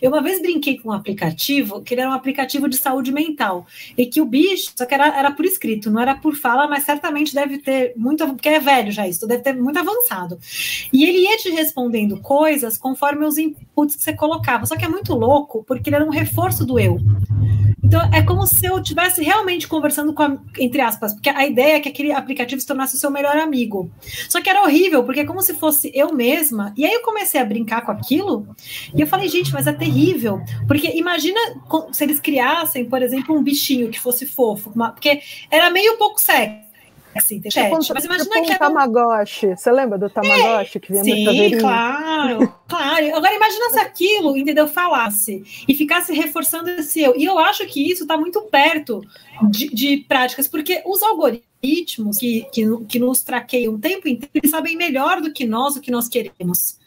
Eu uma vez brinquei com um aplicativo, que ele era um aplicativo de saúde mental, e que o bicho, só que era, era por escrito, não era por fala, mas certamente deve ter muito, porque é velho já isso, deve ter muito avançado. E ele ia te respondendo coisas conforme os inputs que você colocava, só que é muito louco, porque ele era um reforço do eu. Então, é como se eu estivesse realmente conversando com, a, entre aspas, porque a ideia é que aquele aplicativo se tornasse o seu melhor amigo. Só que era horrível, porque é como se fosse eu mesma. E aí eu comecei a brincar com aquilo, e eu falei, gente, mas é terrível. Porque imagina se eles criassem, por exemplo, um bichinho que fosse fofo, porque era meio pouco sexy assim, tem chat. Mas imagina tipo que um Tamagotchi. Você lembra do Tamagotchi é, que vinha Sim, claro, claro. Agora imagina se aquilo, entendeu, falasse e ficasse reforçando esse eu. E eu acho que isso está muito perto de, de, práticas, porque os algoritmos que, que, que nos traqueiam o tempo inteiro, eles sabem melhor do que nós o que nós queremos.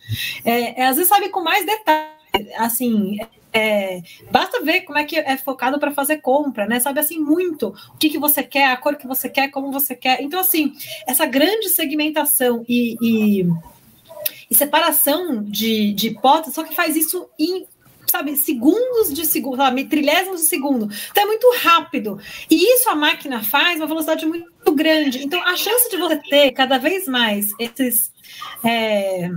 É, é, às vezes sabe com mais detalhe, assim, é, basta ver como é que é focado para fazer compra, né? Sabe assim muito o que, que você quer, a cor que você quer, como você quer. Então, assim, essa grande segmentação e, e, e separação de, de hipóteses, só que faz isso em sabe, segundos de segundo, sabe, de segundo. Então é muito rápido. E isso a máquina faz uma velocidade muito grande. Então a chance de você ter cada vez mais esses. É,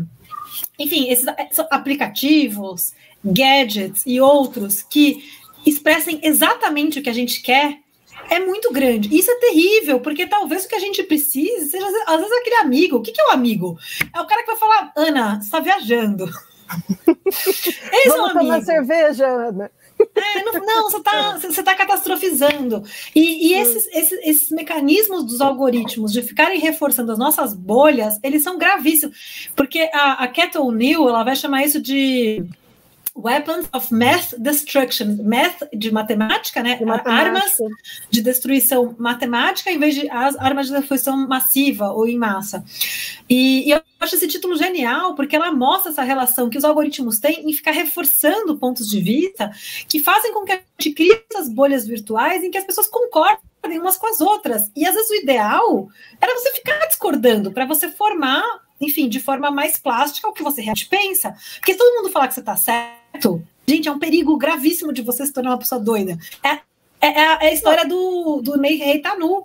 enfim, esses aplicativos, gadgets e outros que expressem exatamente o que a gente quer é muito grande. Isso é terrível, porque talvez o que a gente precise seja, às vezes, aquele amigo. O que, que é o amigo? É o cara que vai falar, Ana, você está viajando. Esse Vamos é um tomar cerveja, Ana. É, não, não, você está você tá catastrofizando. E, e esses, esses, esses, mecanismos dos algoritmos de ficarem reforçando as nossas bolhas, eles são gravíssimos. Porque a, a Cat O'Neill, ela vai chamar isso de Weapons of Math Destruction, math de matemática, né? De matemática. Armas de destruição matemática em vez de as armas de destruição massiva ou em massa. E, e, eu acho esse título genial porque ela mostra essa relação que os algoritmos têm em ficar reforçando pontos de vista que fazem com que a gente crie essas bolhas virtuais em que as pessoas concordem umas com as outras. E às vezes o ideal era você ficar discordando para você formar enfim, de forma mais plástica o que você realmente pensa. Porque se todo mundo falar que você está certo, gente, é um perigo gravíssimo de você se tornar uma pessoa doida. É, é, é a, é história do, do Ney Rei Tanu.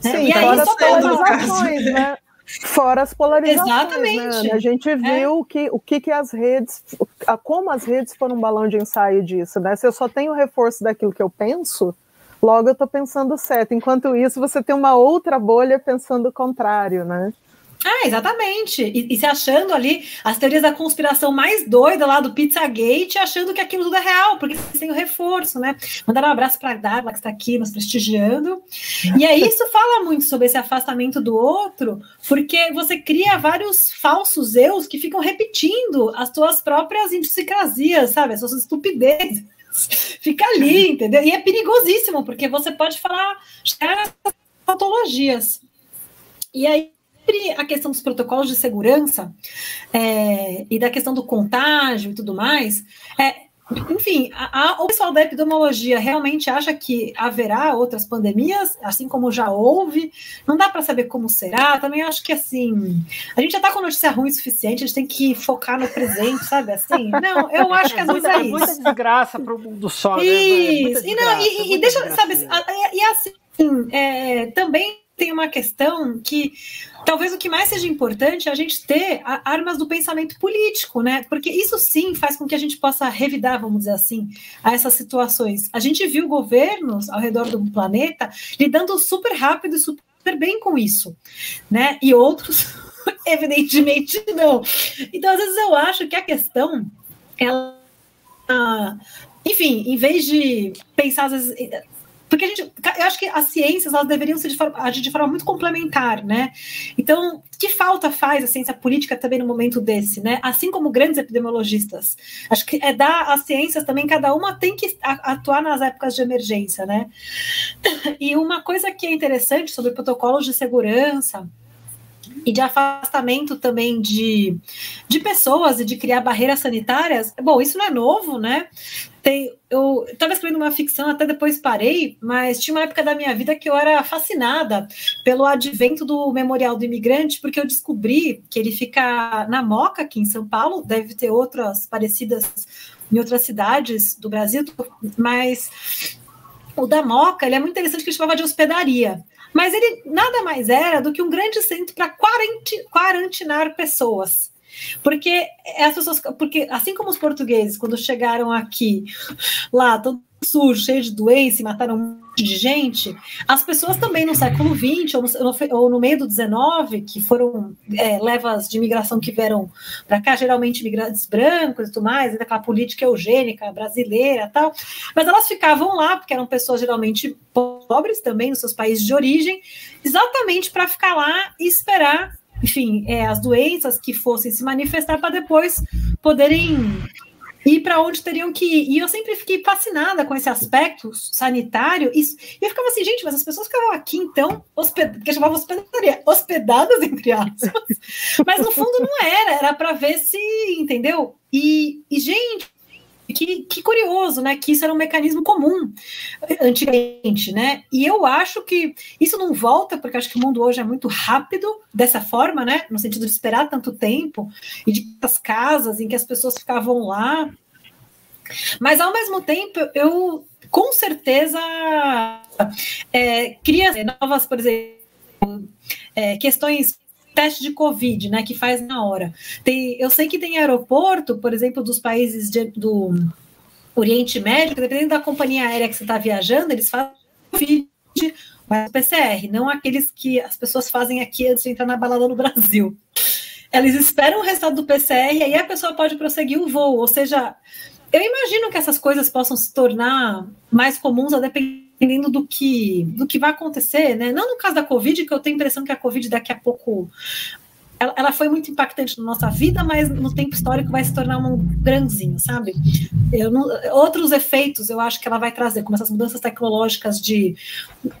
Sim, e aí, as polarizações, né? Fora as polarizações. Né, Exatamente. Né? A gente viu é. que, o que, que as redes, como as redes foram um balão de ensaio disso, né? Se eu só tenho reforço daquilo que eu penso, logo eu estou pensando certo. Enquanto isso, você tem uma outra bolha pensando o contrário, né? Ah, exatamente. E, e, se achando ali as teorias da conspiração mais doida lá do Pizzagate, achando que aquilo tudo é real, porque tem o reforço, né? Mandar um abraço para a Darla, que está aqui nos prestigiando. E aí isso fala muito sobre esse afastamento do outro, porque você cria vários falsos eus que ficam repetindo as suas próprias idiosincrasias, sabe? As suas estupidezes. Fica ali, entendeu? E é perigosíssimo, porque você pode falar patologias. E aí sobre a questão dos protocolos de segurança é, e da questão do contágio e tudo mais, é, enfim, a, a, o pessoal da epidemiologia realmente acha que haverá outras pandemias, assim como já houve. Não dá para saber como será. Também acho que assim, a gente já está com notícia ruim o suficiente, a gente tem que focar no presente, sabe? Assim, não, eu acho que às vezes é, é isso. muita desgraça para o mundo só. Né? Isso. Né? E, não, e, e deixa, sabe? E assim, é, também tem uma questão que talvez o que mais seja importante é a gente ter armas do pensamento político, né? Porque isso sim faz com que a gente possa revidar, vamos dizer assim, a essas situações. A gente viu governos ao redor do planeta lidando super rápido e super bem com isso, né? E outros, evidentemente, não. Então, às vezes eu acho que a questão ela enfim, em vez de pensar, às vezes, porque a gente, eu acho que as ciências elas deveriam ser de forma, agir de forma muito complementar, né? Então, que falta faz a ciência política também no momento desse, né? Assim como grandes epidemiologistas. Acho que é dar às ciências também, cada uma tem que atuar nas épocas de emergência, né? E uma coisa que é interessante sobre protocolos de segurança e de afastamento também de, de pessoas e de criar barreiras sanitárias, bom, isso não é novo, né? Tem, eu estava escrevendo uma ficção, até depois parei, mas tinha uma época da minha vida que eu era fascinada pelo advento do Memorial do Imigrante, porque eu descobri que ele fica na Moca, aqui em São Paulo, deve ter outras parecidas em outras cidades do Brasil, mas o da Moca ele é muito interessante que ele chamava de hospedaria. Mas ele nada mais era do que um grande centro para quarantinar pessoas. Porque as pessoas, porque assim como os portugueses, quando chegaram aqui, lá, todo sujo, cheio de doença e mataram um monte de gente, as pessoas também no século XX ou no, ou no meio do XIX, que foram é, levas de imigração que vieram para cá, geralmente imigrantes brancos e tudo mais, daquela política eugênica brasileira tal, mas elas ficavam lá, porque eram pessoas geralmente pobres também nos seus países de origem, exatamente para ficar lá e esperar enfim, é, as doenças que fossem se manifestar para depois poderem ir para onde teriam que ir. E eu sempre fiquei fascinada com esse aspecto sanitário. E, eu ficava assim, gente, mas as pessoas ficavam aqui, então, hosped... que chamava hospedaria, hospedadas, entre aspas. mas no fundo não era, era para ver se, entendeu? E, e gente, que, que, curioso, né? Que isso era um mecanismo comum antigamente, né? E eu acho que isso não volta, porque acho que o mundo hoje é muito rápido dessa forma, né? No sentido de esperar tanto tempo e de as casas em que as pessoas ficavam lá. Mas ao mesmo tempo, eu com certeza é, cria novas, por exemplo, é, questões teste de Covid, né, que faz na hora. Tem, eu sei que tem aeroporto, por exemplo, dos países de, do Oriente Médio, dependendo da companhia aérea que você está viajando, eles fazem Covid, mas PCR, não aqueles que as pessoas fazem aqui antes de entrar na balada no Brasil. Eles esperam o resultado do PCR e aí a pessoa pode prosseguir o voo, ou seja, eu imagino que essas coisas possam se tornar mais comuns a depender dependendo do que, do que vai acontecer, né? Não no caso da Covid, que eu tenho a impressão que a Covid daqui a pouco ela, ela, foi muito impactante na nossa vida, mas no tempo histórico vai se tornar um grãozinho, sabe? Não, outros efeitos eu acho que ela vai trazer, como essas mudanças tecnológicas de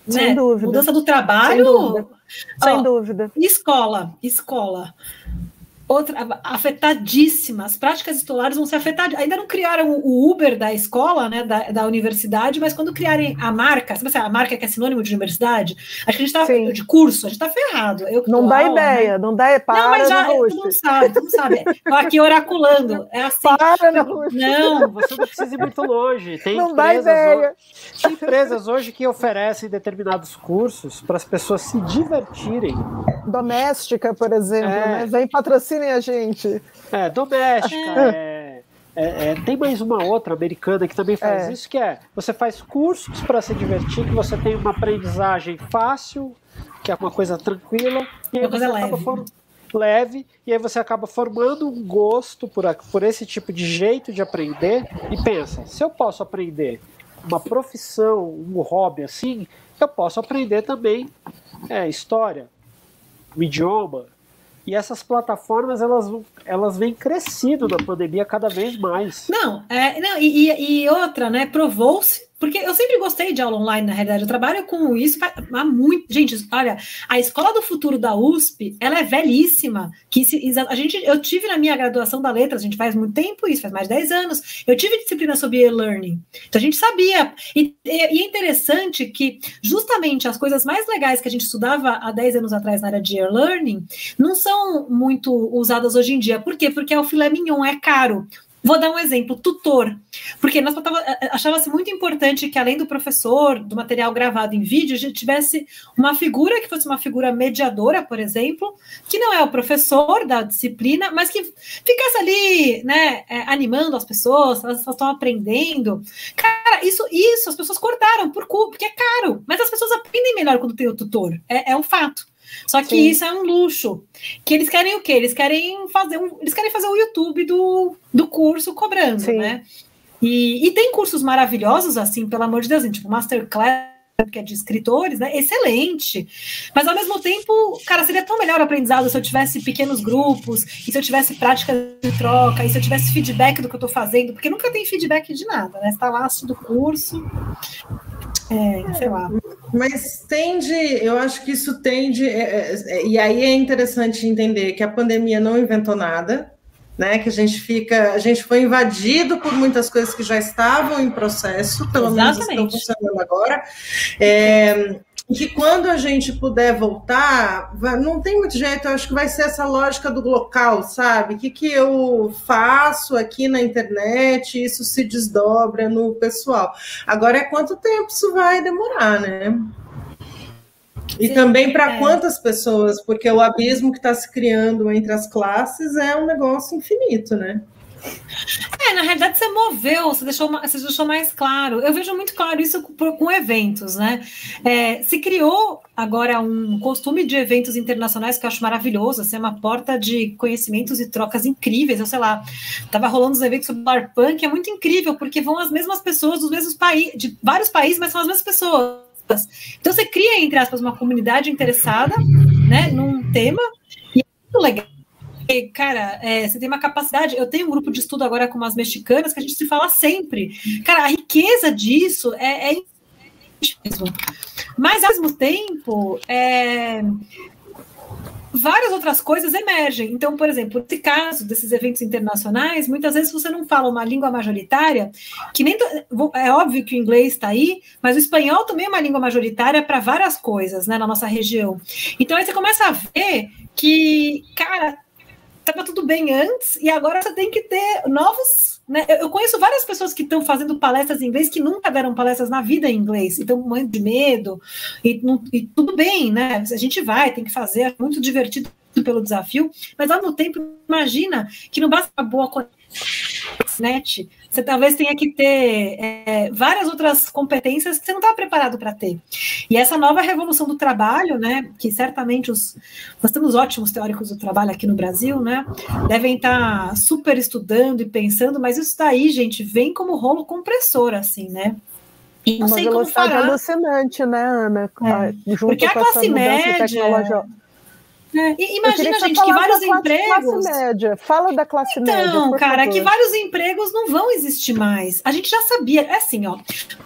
Sem né, dúvida. mudança do trabalho. Sem dúvida. Sem dúvida. Escola, escola outra afetadíssima. As práticas escolares vão ser afetadas. Ainda não criaram o Uber da escola, né, da, da universidade, mas quando criarem a marca, sabe assim, a marca que é sinônimo de universidade, acho que a gente está de curso, a gente está ferrado. Eu, não dá aula, ideia, né? não dá para. Não, mas já todo mundo sabe, todo mundo sabe. Estou aqui oraculando. É assim. Para na Não, você não precisa ir muito longe. Tem não dá ideia. Hoje, tem empresas hoje que oferecem determinados cursos para as pessoas se divertirem. Doméstica, por exemplo, é. né? Vem patrocinar patrocinem a gente. É, doméstica. É, é, é, tem mais uma outra americana que também faz é. isso, que é você faz cursos para se divertir, que você tem uma aprendizagem fácil, que é uma coisa tranquila, e aí você acaba for, leve, e aí você acaba formando um gosto por, por esse tipo de jeito de aprender, e pensa, se eu posso aprender uma profissão, um hobby assim, eu posso aprender também é, história, o idioma, e essas plataformas, elas, elas vêm crescido na pandemia cada vez mais. Não, é, não e, e outra, né? Provou-se porque eu sempre gostei de aula online, na realidade. Eu trabalho com isso há muito. Gente, olha, a Escola do Futuro da USP, ela é velhíssima. Que se, a gente, eu tive na minha graduação da letras, a gente faz muito tempo isso, faz mais de 10 anos. Eu tive disciplina sobre e-learning. Então a gente sabia. E, e, é interessante que justamente as coisas mais legais que a gente estudava há 10 anos atrás na área de e-learning não são muito usadas hoje em dia. Por quê? Porque o filé mignon é caro. Vou dar um exemplo, tutor. Porque nós achava-se muito importante que, além do professor, do material gravado em vídeo, a gente tivesse uma figura que fosse uma figura mediadora, por exemplo, que não é o professor da disciplina, mas que ficasse ali, né, é, animando as pessoas, elas estão aprendendo. Cara, isso, isso as pessoas cortaram por culpa, porque é caro, mas as pessoas aprendem melhor quando tem o tutor. É, é um fato. Só que Sim. isso é um luxo. Que eles querem o quê? Eles querem fazer um, eles querem fazer o YouTube do, do curso cobrando, Sim. né? E, e tem cursos maravilhosos, assim, pelo amor de Deus, tipo Masterclass que é de escritores, né? Excelente. Mas ao mesmo tempo, cara, seria tão melhor aprendizado se eu tivesse pequenos grupos, e se eu tivesse prática de troca, e se eu tivesse feedback do que eu tô fazendo, porque nunca tem feedback de nada, né? Você tá lá assistindo o curso. É, sei lá. Mas tende, eu acho que isso tende, é, é, e aí é interessante entender que a pandemia não inventou nada, né? Que a gente fica, a gente foi invadido por muitas coisas que já estavam em processo, pelo Exatamente. menos estão funcionando agora. É, que quando a gente puder voltar, vai, não tem muito jeito, eu acho que vai ser essa lógica do local, sabe? O que, que eu faço aqui na internet, isso se desdobra no pessoal. Agora é quanto tempo isso vai demorar, né? E Sim, também para é. quantas pessoas, porque o abismo que está se criando entre as classes é um negócio infinito, né? É, na realidade você moveu, você deixou, você deixou mais claro. Eu vejo muito claro isso com, com eventos, né? É, se criou agora um costume de eventos internacionais que eu acho maravilhoso, assim, é uma porta de conhecimentos e trocas incríveis. Eu sei lá, tava rolando os eventos sobre o Punk, é muito incrível, porque vão as mesmas pessoas dos mesmos países, de vários países, mas são as mesmas pessoas. Então você cria, entre aspas, uma comunidade interessada né, num tema, e é muito legal cara, é, você tem uma capacidade. Eu tenho um grupo de estudo agora com umas mexicanas que a gente se fala sempre. Cara, a riqueza disso é, é mesmo. Mas ao mesmo tempo, é, várias outras coisas emergem. Então, por exemplo, nesse caso desses eventos internacionais, muitas vezes você não fala uma língua majoritária, que nem é óbvio que o inglês está aí, mas o espanhol também é uma língua majoritária para várias coisas, né, na nossa região. Então aí você começa a ver que, cara, estava tudo bem antes e agora você tem que ter novos. Né? Eu conheço várias pessoas que estão fazendo palestras em inglês que nunca deram palestras na vida em inglês, e estão morrendo de medo, e, e, tudo bem, né? A gente vai, tem que fazer, é muito divertido pelo desafio, mas ao mesmo tempo, imagina que não basta uma boa conexão você talvez tenha que ter é, várias outras competências que você não está preparado para ter. E essa nova revolução do trabalho, né, que certamente os nós temos ótimos teóricos do trabalho aqui no Brasil, né, devem estar tá super estudando e pensando, mas isso daí, gente, vem como rolo compressor, assim, né? E não Uma sei velocidade como alucinante, né, Ana? É, porque a classe média é. imagina, gente, que vários empregos. Classe média. Fala da classe então, média. Então, cara, favor. que vários empregos não vão existir mais. A gente já sabia. É assim, ó.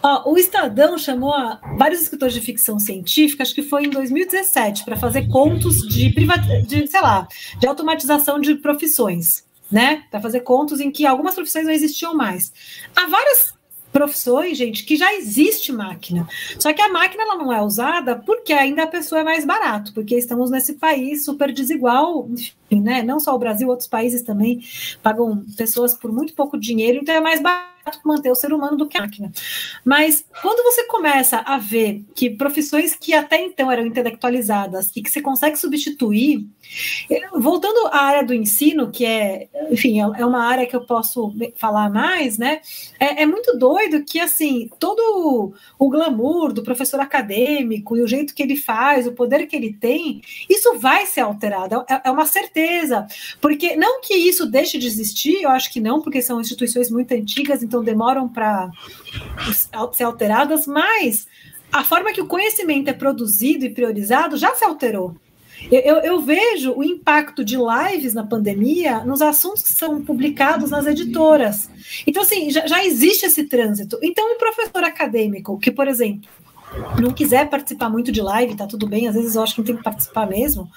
ó o Estadão chamou vários escritores de ficção científica, acho que foi em 2017, para fazer contos de, privat... de, sei lá, de automatização de profissões. Né, para fazer contos em que algumas profissões não existiam mais. Há várias profissões, gente, que já existe máquina. Só que a máquina ela não é usada porque ainda a pessoa é mais barato, porque estamos nesse país super desigual, enfim, né? Não só o Brasil, outros países também pagam pessoas por muito pouco dinheiro, então é mais barato manter o ser humano do que a máquina. Mas quando você começa a ver que profissões que até então eram intelectualizadas e que você consegue substituir, voltando à área do ensino, que é, enfim, é, é uma área que eu posso falar mais, né? É, é muito doido que assim todo o glamour do professor acadêmico e o jeito que ele faz, o poder que ele tem, isso vai ser alterado. É, é uma certeza, porque não que isso deixe de existir, eu acho que não, porque são instituições muito antigas, então demoram para ser alteradas, mas a forma que o conhecimento é produzido e priorizado já se alterou. Eu, eu, eu, vejo o impacto de lives na pandemia nos assuntos que são publicados nas editoras. Então, assim, já, já existe esse trânsito. Então, um professor acadêmico que, por exemplo, não quiser participar muito de live, tá tudo bem, às vezes eu acho que não tem que participar mesmo,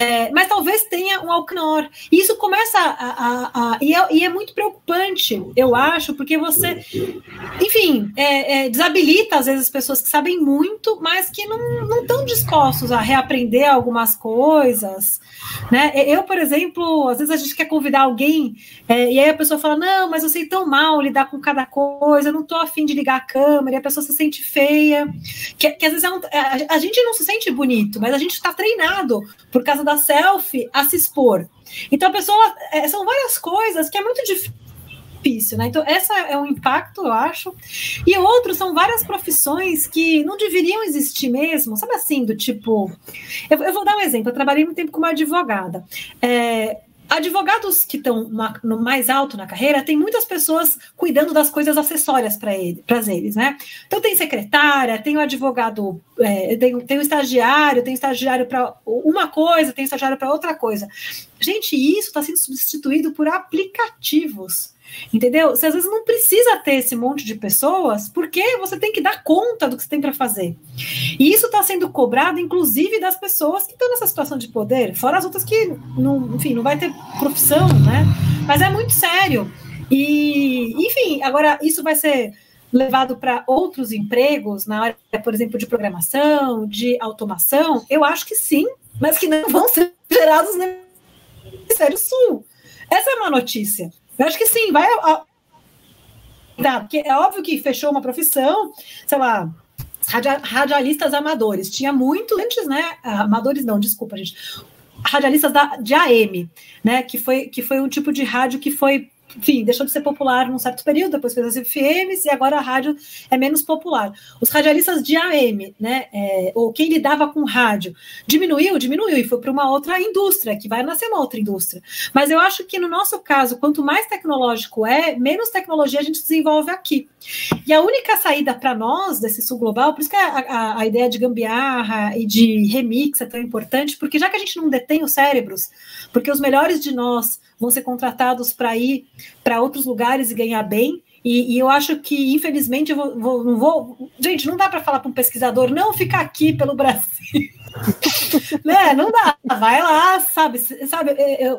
é, mas talvez tenha um alcanor. Isso começa a. a, a e, é, e, é, muito preocupante, eu acho, porque você, enfim, é, é, desabilita às vezes as pessoas que sabem muito, mas que não estão dispostos a reaprender algumas coisas. Né? Eu, por exemplo, às vezes a gente quer convidar alguém é, e aí a pessoa fala: Não, mas eu sei tão mal lidar com cada coisa, eu não estou afim de ligar a câmera, e a pessoa se sente feia. Que, que às vezes é um, a, a gente não se sente bonito, mas a gente está treinado por causa da da selfie a se expor. Então a pessoa é, são várias coisas que é muito difícil, né? Então, essa é um impacto, eu acho. E outros são várias profissões que não deveriam existir mesmo, sabe assim, do tipo. Eu, eu vou dar um exemplo. Eu trabalhei muito tempo como advogada. É, advogados que estão no mais alto na carreira, tem muitas pessoas cuidando das coisas acessórias para ele, eles, né? Então tem secretária, tem o advogado, é, tem, tem o estagiário, tem estagiário para uma coisa, tem estagiário para outra coisa. Gente, isso está sendo substituído por aplicativos. Entendeu? Você às vezes não precisa ter esse monte de pessoas, porque você tem que dar conta do que você tem para fazer. E isso está sendo cobrado, inclusive, das pessoas que estão nessa situação de poder, fora as outras que, não, enfim, não vai ter profissão, né? Mas é muito sério. E, enfim, agora isso vai ser levado para outros empregos, na área, por exemplo, de programação, de automação? Eu acho que sim, mas que não vão ser gerados no Ministério Sul. Essa é uma notícia. Eu acho que sim, vai. Tá, porque é óbvio que fechou uma profissão, sei lá, radialistas amadores. Tinha muito antes, né? Amadores não, desculpa, gente. Radialistas da, de AM, né? Que foi, que foi um tipo de rádio que foi enfim, deixou de ser popular num certo período, depois fez as FMs e agora a rádio é menos popular. Os radialistas de AM, né, é, ou quem lidava com rádio, diminuiu, diminuiu e foi para uma outra indústria, que vai nascer uma outra indústria. Mas eu acho que no nosso caso, quanto mais tecnológico é, menos tecnologia a gente desenvolve aqui. E a única saída para nós desse sul global, por isso que a, a, a ideia de gambiarra e de remix é tão importante, porque já que a gente não detém os cérebros, porque os melhores de nós vão ser contratados para ir para outros lugares e ganhar bem. E, e, eu acho que, infelizmente, eu vou, vou não vou. Gente, não dá para falar para um pesquisador, não ficar aqui pelo Brasil. né? Não dá. Vai lá, sabe? sabe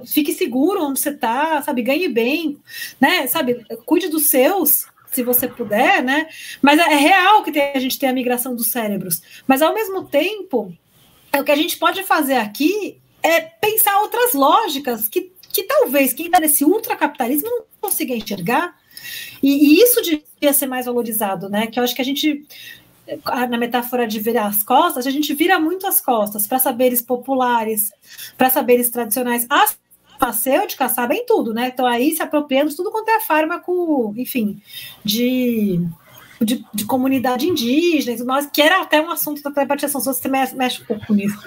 fique seguro onde você está, sabe? Ganhe bem, né? Sabe? Cuide dos seus, se você puder, né? Mas é, é real que tem, a gente tem a migração dos cérebros. Mas, ao mesmo tempo, é o que a gente pode fazer aqui é pensar outras lógicas que que talvez quem está nesse ultracapitalismo não consiga enxergar. E, e, isso devia ser mais valorizado, né? Que eu acho que a gente, na metáfora de virar as costas, a gente vira muito as costas para saberes populares, para saberes tradicionais. As farmacêuticas sabem tudo, né? Então aí se apropriando de tudo quanto é fármaco, enfim, de de, de, comunidade indígena, mas que era até um assunto da repartição, se você mexe, um pouco nisso.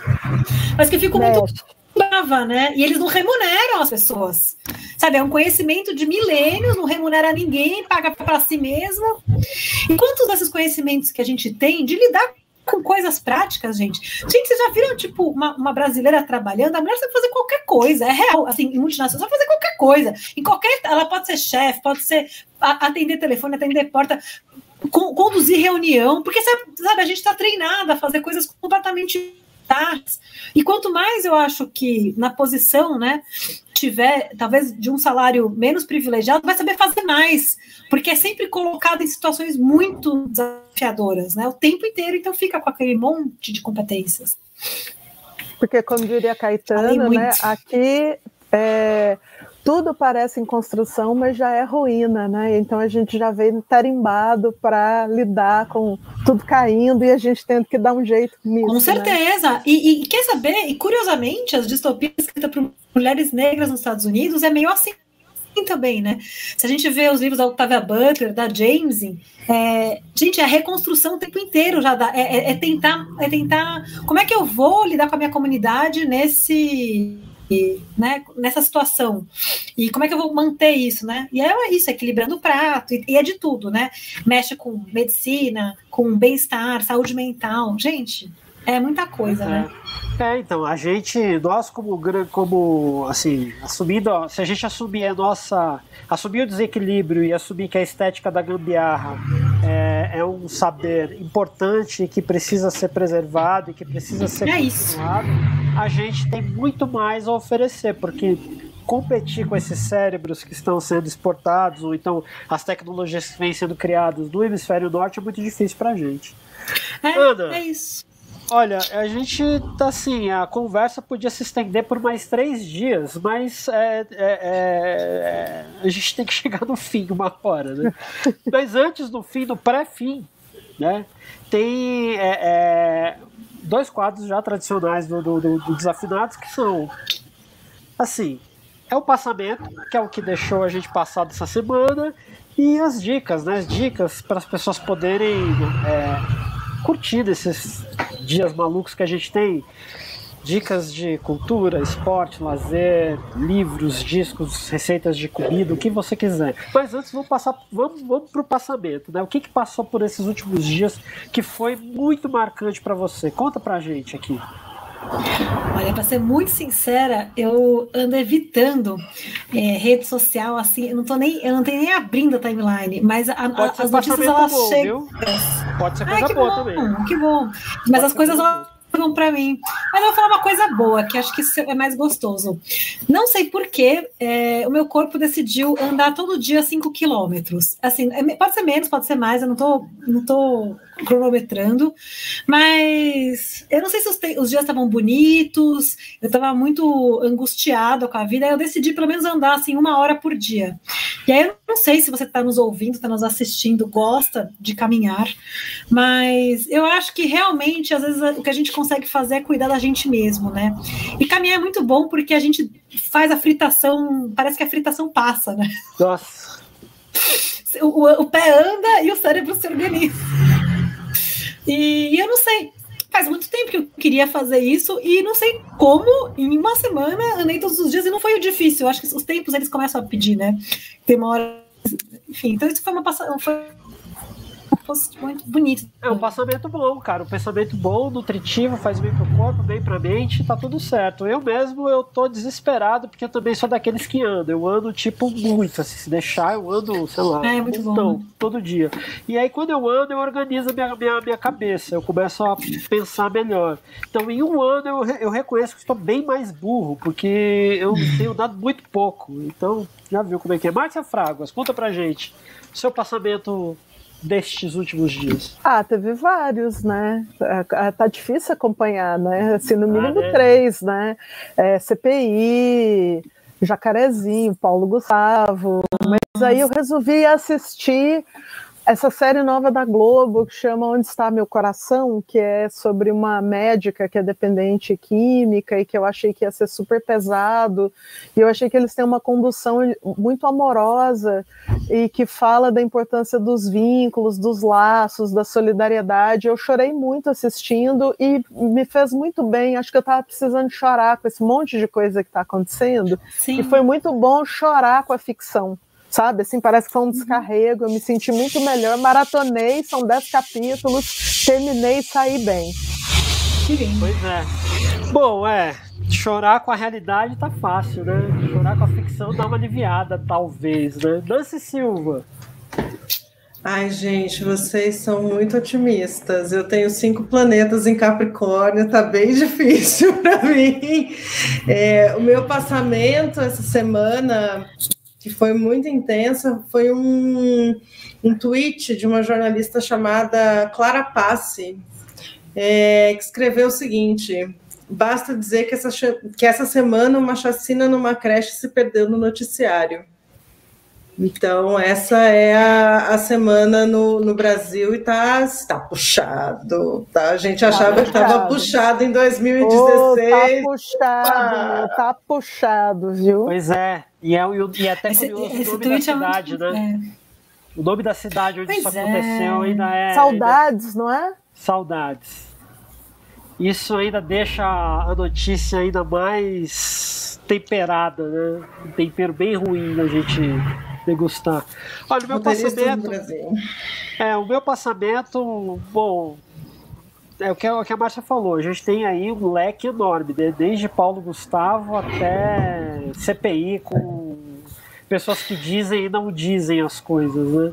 Mas que eu fico muito brava, né? E eles não remuneram as pessoas. Sabe, é um conhecimento de milênios, não remunera ninguém, paga para si mesmo. E quantos desses conhecimentos que a gente tem de lidar com coisas práticas, gente. Gente, vocês já viram, tipo, uma, uma brasileira trabalhando? A mulher sabe fazer qualquer coisa, é real. Assim, em multinacional, sabe fazer qualquer coisa. Em qualquer. Ela pode ser chefe, pode ser atender telefone, atender porta, conduzir reunião, porque, sabe a gente está treinada a fazer coisas completamente e quanto mais eu acho que na posição, né, tiver, talvez de um salário menos privilegiado, vai saber fazer mais, porque é sempre colocado em situações muito desafiadoras, né, o tempo inteiro, então fica com aquele monte de competências. Porque, como diria Caetano, né, aqui é, tudo parece em construção, mas já é ruína, né? Então a gente já vem tarimbado para lidar com tudo caindo e a gente tendo que dar um jeito nisso. Com né? certeza. Né? E, e, quer saber? E curiosamente, as distopias escritas por mulheres negras nos Estados Unidos é meio assim também, né? Se a gente vê os livros da Octavia Butler, da James, é, gente, é a reconstrução o tempo inteiro já dá, é, é, é tentar, é tentar, como é que eu vou lidar com a minha comunidade nesse né, nessa situação. E como é que eu vou manter isso, né? E é isso, equilibrando o prato, e, e é de tudo, né? Mexe com medicina, com bem-estar, saúde mental. Gente, é muita coisa, né? é. né? É, então, a gente, nós como, como assim, assumindo, se a gente assumir a nossa, assumir o desequilíbrio e assumir que a estética da gambiarra é, é um saber importante que precisa ser preservado e que precisa ser é continuado, a gente tem muito mais a oferecer, porque competir com esses cérebros que estão sendo exportados, ou então as tecnologias que vêm sendo criadas no hemisfério norte é muito difícil para a gente. É, Ana, é isso. Olha, a gente tá assim, a conversa podia se estender por mais três dias, mas é, é, é, é a gente tem que chegar no fim uma hora, né? mas antes do fim, no pré-fim, né? Tem é, é, dois quadros já tradicionais do, do, do, Desafinados que são assim, é o passamento, que é o que deixou a gente passar dessa semana, e as dicas, né? As dicas para as pessoas poderem curtir esses dias malucos que a gente tem. Dicas de cultura, esporte, lazer, livros, discos, receitas de comida, o que você quiser. Mas antes vamos passar, vamos, vamos para o passamento, né? O que, que passou por esses últimos dias que foi muito marcante para você? Conta pra gente aqui. Olha, para ser muito sincera, eu ando evitando é, rede social assim, eu não tô nem, eu não tenho nem abrindo a timeline, mas a, a, as notícias elas bom, chegam. Pode ser coisa boa bom, também. Que bom. Mas Pode as coisas chegam para mim. Mas eu vou falar uma coisa boa, que acho que isso é mais gostoso. Não sei porquê, é, o meu corpo decidiu andar todo dia 5 quilômetros. Assim, é, pode ser menos, pode ser mais, eu não tô, não tô cronometrando, mas eu não sei se os, os dias estavam bonitos, eu estava muito angustiada com a vida, aí eu decidi pelo menos andar assim uma hora por dia. E aí eu não sei se você está nos ouvindo, está nos assistindo, gosta de caminhar, mas eu acho que realmente às vezes o que a gente consegue fazer é cuidar da gente mesmo, né? E caminhar é muito bom porque a gente faz a fritação, parece que a fritação passa, né? Nossa. O, o, o pé anda e o cérebro se organiza. E eu não sei, faz muito tempo que eu queria fazer isso e não sei como, em uma semana, andei todos os dias e não foi o difícil. Eu acho que os tempos eles começam a pedir, né? Tem uma hora. Enfim, então isso foi uma passagem. Foi fosse muito bonito. É um passamento bom, cara. Um pensamento bom, nutritivo, faz bem pro corpo, bem pra mente, tá tudo certo. Eu mesmo, eu tô desesperado, porque eu também sou daqueles que andam. Eu ando, tipo, muito. Assim, se deixar, eu ando, sei lá, é, muito então, bom. todo dia. E aí, quando eu ando, eu organizo a minha, minha, minha cabeça. Eu começo a pensar melhor. Então, em um ano, eu, eu reconheço que estou bem mais burro, porque eu tenho dado muito pouco. Então, já viu como é que é. Márcia Fraguas, conta pra gente. Seu passamento destes últimos dias? Ah, teve vários, né? É, é, tá difícil acompanhar, né? Assim, no mínimo ah, né? três, né? É, CPI, Jacarezinho, Paulo Gustavo. Mas aí eu resolvi assistir essa série nova da Globo que chama Onde Está Meu Coração, que é sobre uma médica que é dependente química e que eu achei que ia ser super pesado, e eu achei que eles têm uma condução muito amorosa e que fala da importância dos vínculos, dos laços, da solidariedade. Eu chorei muito assistindo e me fez muito bem. Acho que eu estava precisando chorar com esse monte de coisa que está acontecendo. Sim. E foi muito bom chorar com a ficção sabe? Assim, parece que foi um descarrego. Eu me senti muito melhor. Maratonei, são dez capítulos, terminei e saí bem. Pois é. Bom, é. Chorar com a realidade tá fácil, né? Chorar com a ficção dá uma aliviada, talvez, né? Dance Silva. Ai, gente, vocês são muito otimistas. Eu tenho cinco planetas em Capricórnio, tá bem difícil para mim. É, o meu passamento essa semana que foi muito intensa, foi um, um tweet de uma jornalista chamada Clara Passi, é, que escreveu o seguinte: basta dizer que essa, que essa semana uma chacina numa creche se perdeu no noticiário. Então, essa é a, a semana no, no Brasil e tá, tá puxado. Tá? A gente achava tá que estava puxado em 2016. Oh, tá puxado, ah. tá puxado, viu? Pois é. E é, e é até esse, curioso esse o nome da cidade, é muito... né? É. O nome da cidade onde pois isso aconteceu é. ainda é. Saudades, ainda... não é? Saudades. Isso ainda deixa a notícia ainda mais temperada, né? Um tempero bem ruim a gente degustar. Olha, o meu passamento. É, o meu passamento, bom, é o que, que a Márcia falou, a gente tem aí um leque enorme, né? desde Paulo Gustavo até CPI, com pessoas que dizem e não dizem as coisas, né?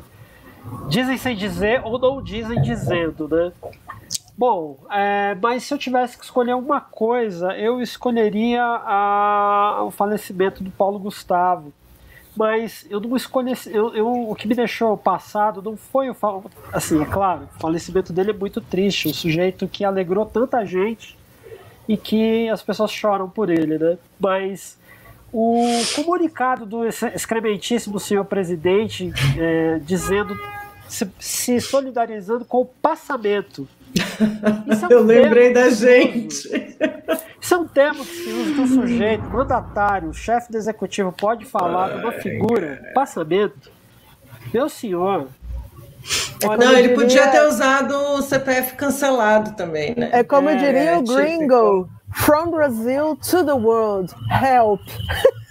Dizem sem dizer ou não dizem dizendo, né? Bom, é, mas se eu tivesse que escolher uma coisa, eu escolheria a, o falecimento do Paulo Gustavo mas eu não escolhi. Eu, eu, o que me deixou passado não foi o. Assim, é claro, o falecimento dele é muito triste. Um sujeito que alegrou tanta gente e que as pessoas choram por ele, né? Mas o comunicado do excrementíssimo senhor presidente é, dizendo. Se, se solidarizando com o passamento é um eu lembrei da gente. Isso é um termo que se usa o sujeito, mandatário, chefe do executivo pode falar de uma figura, passamento. Meu senhor. É não, ele diria... podia ter usado o CPF cancelado também, né? É como é, diria o gringo: From Brazil to the world, help.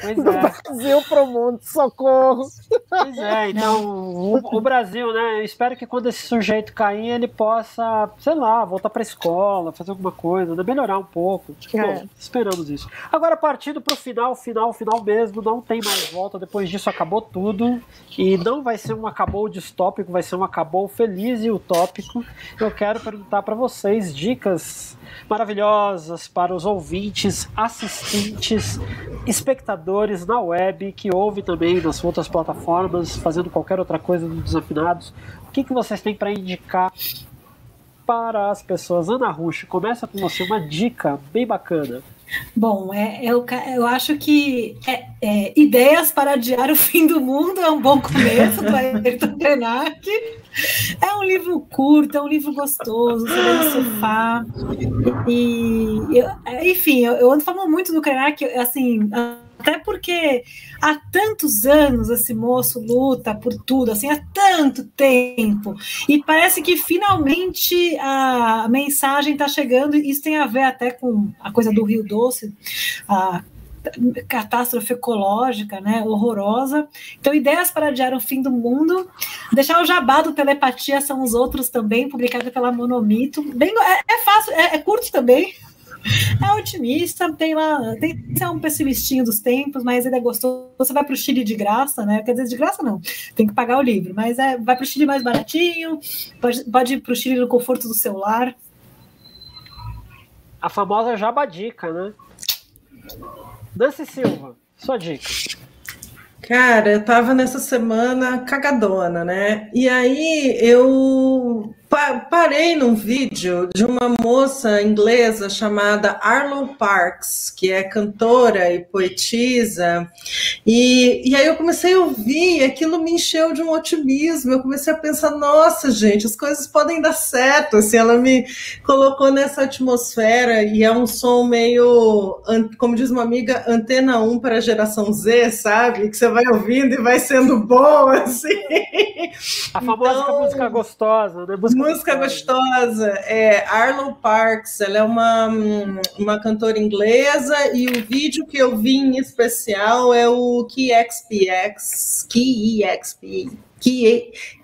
Pois Do é. Brasil pro mundo, socorro. Pois é, então o, o, Brasil, né? Eu espero que quando esse sujeito cair, ele possa, sei lá, voltar pra escola, fazer alguma coisa, né? melhorar um pouco. É. Bom, esperamos isso. Agora, partindo pro final, final, final mesmo, não tem mais volta. Depois disso, acabou tudo. E não vai ser um acabou distópico, vai ser um acabou feliz e utópico. Eu quero perguntar para vocês dicas maravilhosas para os ouvintes, assistentes, espectadores na web que ouvem também nas outras plataformas, fazendo qualquer outra coisa do Desafinados. O que, que vocês têm para indicar para as pessoas? Ana Rush, começa com você uma dica bem bacana. Bom, é, eu, eu acho que é, é, Ideias para Adiar o Fim do Mundo é um bom começo do Ayrton Krenak. É um livro curto, é um livro gostoso, você vai no sofá. E, eu, enfim, eu, eu ando falando muito do Krenak, assim, até porque há tantos anos esse moço luta por tudo, assim, há tanto tempo. E parece que finalmente a mensagem está chegando, e isso tem a ver até com a coisa do Rio Doce, a catástrofe ecológica, né, horrorosa. Então, ideias para adiar o fim do mundo. Deixar o jabá do Telepatia são os outros também, publicado pela Monomito. Bem, é, é fácil, é, é curto também. É otimista, tem lá, tem que ser um pessimistinho dos tempos, mas ele é gostoso. Você vai para o Chile de graça, né? Quer dizer, de graça não, tem que pagar o livro, mas é, vai para o Chile mais baratinho, pode, pode ir para o Chile no conforto do celular. A famosa jabadica, né? Nancy Silva, sua dica. Cara, eu tava nessa semana cagadona, né? E aí eu pa parei num vídeo de uma moça inglesa chamada Arlo Parks, que é cantora e poetisa, e, e aí eu comecei a ouvir e aquilo me encheu de um otimismo. Eu comecei a pensar, nossa, gente, as coisas podem dar certo. Assim, ela me colocou nessa atmosfera e é um som meio, como diz uma amiga, antena 1 para a geração Z, sabe? Que você vai ouvindo e vai sendo bom, assim. A famosa então, música gostosa, né? Música, música gostosa. É Arlo Parks, ela é uma, uma cantora inglesa e o vídeo que eu vi em especial é o KXPX, KEXP.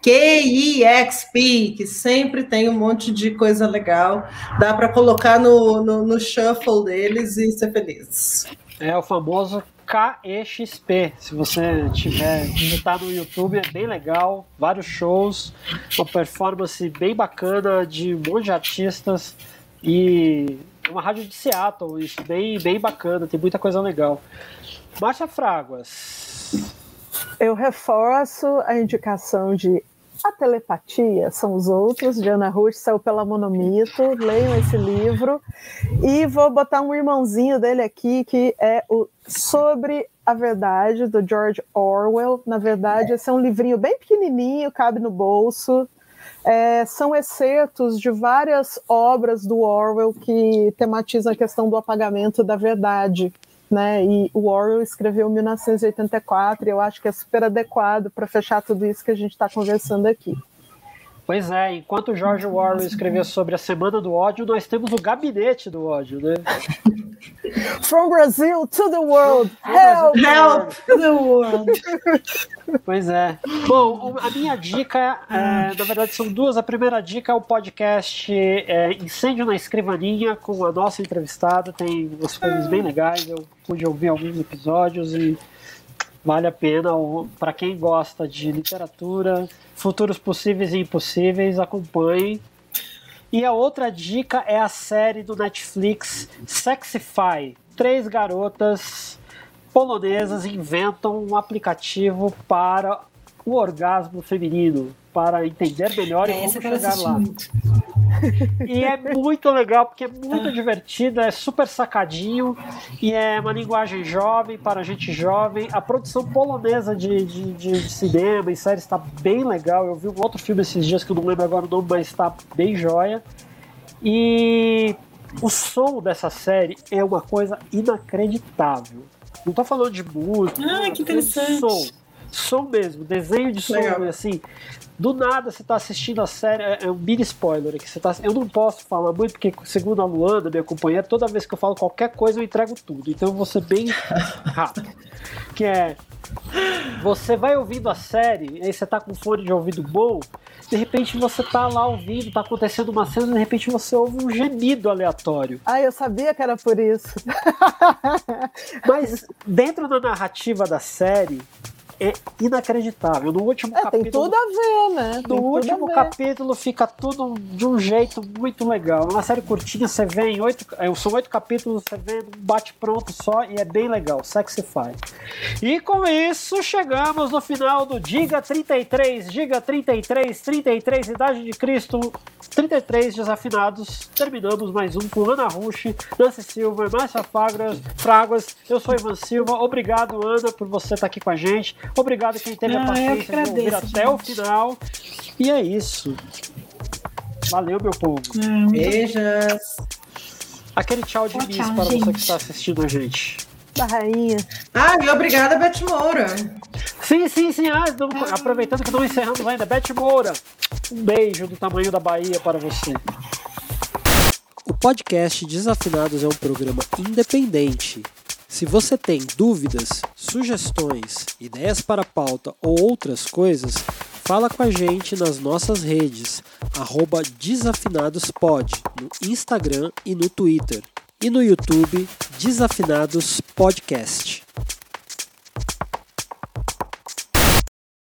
KEXP, que sempre tem um monte de coisa legal. Dá para colocar no, no, no shuffle deles e ser feliz. É o famoso KEXP. Se você tiver digitar no YouTube, é bem legal. Vários shows, uma performance bem bacana de um monte de artistas e uma rádio de Seattle, isso bem, bem bacana, tem muita coisa legal. Márcia Fraguas. Eu reforço a indicação de a telepatia são os outros, de Ana Ruth, saiu pela Monomito, leiam esse livro. E vou botar um irmãozinho dele aqui, que é o Sobre a Verdade, do George Orwell. Na verdade, esse é um livrinho bem pequenininho, cabe no bolso. É, são excertos de várias obras do Orwell que tematizam a questão do apagamento da verdade né? E o Orwell escreveu em 1984 e eu acho que é super adequado para fechar tudo isso que a gente está conversando aqui. Pois é, enquanto George Orwell escreveu sobre a Semana do Ódio, nós temos o Gabinete do Ódio, né? From Brazil to the world, help, help to the world. Pois é. Bom, a minha dica, é, na verdade, são duas. A primeira dica é o podcast é, Incêndio na Escrivaninha, com a nossa entrevistada. Tem umas coisas bem legais. Eu pude ouvir alguns episódios e vale a pena. Para quem gosta de literatura, futuros possíveis e impossíveis, acompanhe. E a outra dica é a série do Netflix Sexify. Três garotas polonesas inventam um aplicativo para o orgasmo feminino, para entender melhor é, e como chegar lá. Muito. E é muito legal, porque é muito divertido, é super sacadinho e é uma linguagem jovem para gente jovem. A produção polonesa de, de, de cinema e série está bem legal. Eu vi um outro filme esses dias que eu não lembro agora o nome, mas está bem joia. E o som dessa série é uma coisa inacreditável. Não tô falando de música, ah, que interessante. som som mesmo, desenho de som, Legal. assim. Do nada você tá assistindo a série, é, é um mini spoiler aqui. Você tá, eu não posso falar muito, porque segundo a Luana, minha companheira, toda vez que eu falo qualquer coisa eu entrego tudo. Então eu vou ser bem rápido. Que é. Você vai ouvindo a série, aí você tá com fone de ouvido bom, de repente você tá lá ouvindo, tá acontecendo uma cena, de repente você ouve um gemido aleatório. Ah, eu sabia que era por isso. Mas dentro da narrativa da série, é inacreditável. No último É, capítulo. tem tudo a ver, né? No último capítulo fica tudo de um jeito muito legal. É uma série curtinha, você vê em oito. é, São oito capítulos, você vê um bate-pronto só e é bem legal. Sexify. E com isso, chegamos no final do Diga 33, Diga 33, 33, Idade de Cristo, 33 desafinados. Terminamos mais um com Ana Rushi, Nancy Silva, Márcia Fagras, Fragas. Eu sou Ivan Silva. Obrigado, Ana, por você estar aqui com a gente. Obrigado quem teve a Ah, eu paciência que de ouvir agradeço, até o final. E é isso. Valeu, meu povo. Ah, muito Beijos. Aquele tchau de bis para você gente. que está assistindo a gente. Da rainha. Ah, e obrigada, Beth Moura. Sim, sim, sim. Ah, não- aproveitando que não encerramos ainda. Beth Moura, um beijo do tamanho da Bahia para você. O podcast Desafinados é um programa independente. Se você tem dúvidas, sugestões, ideias para pauta ou outras coisas, fala com a gente nas nossas redes, desafinadospod, no Instagram e no Twitter. E no YouTube, Desafinados Podcast.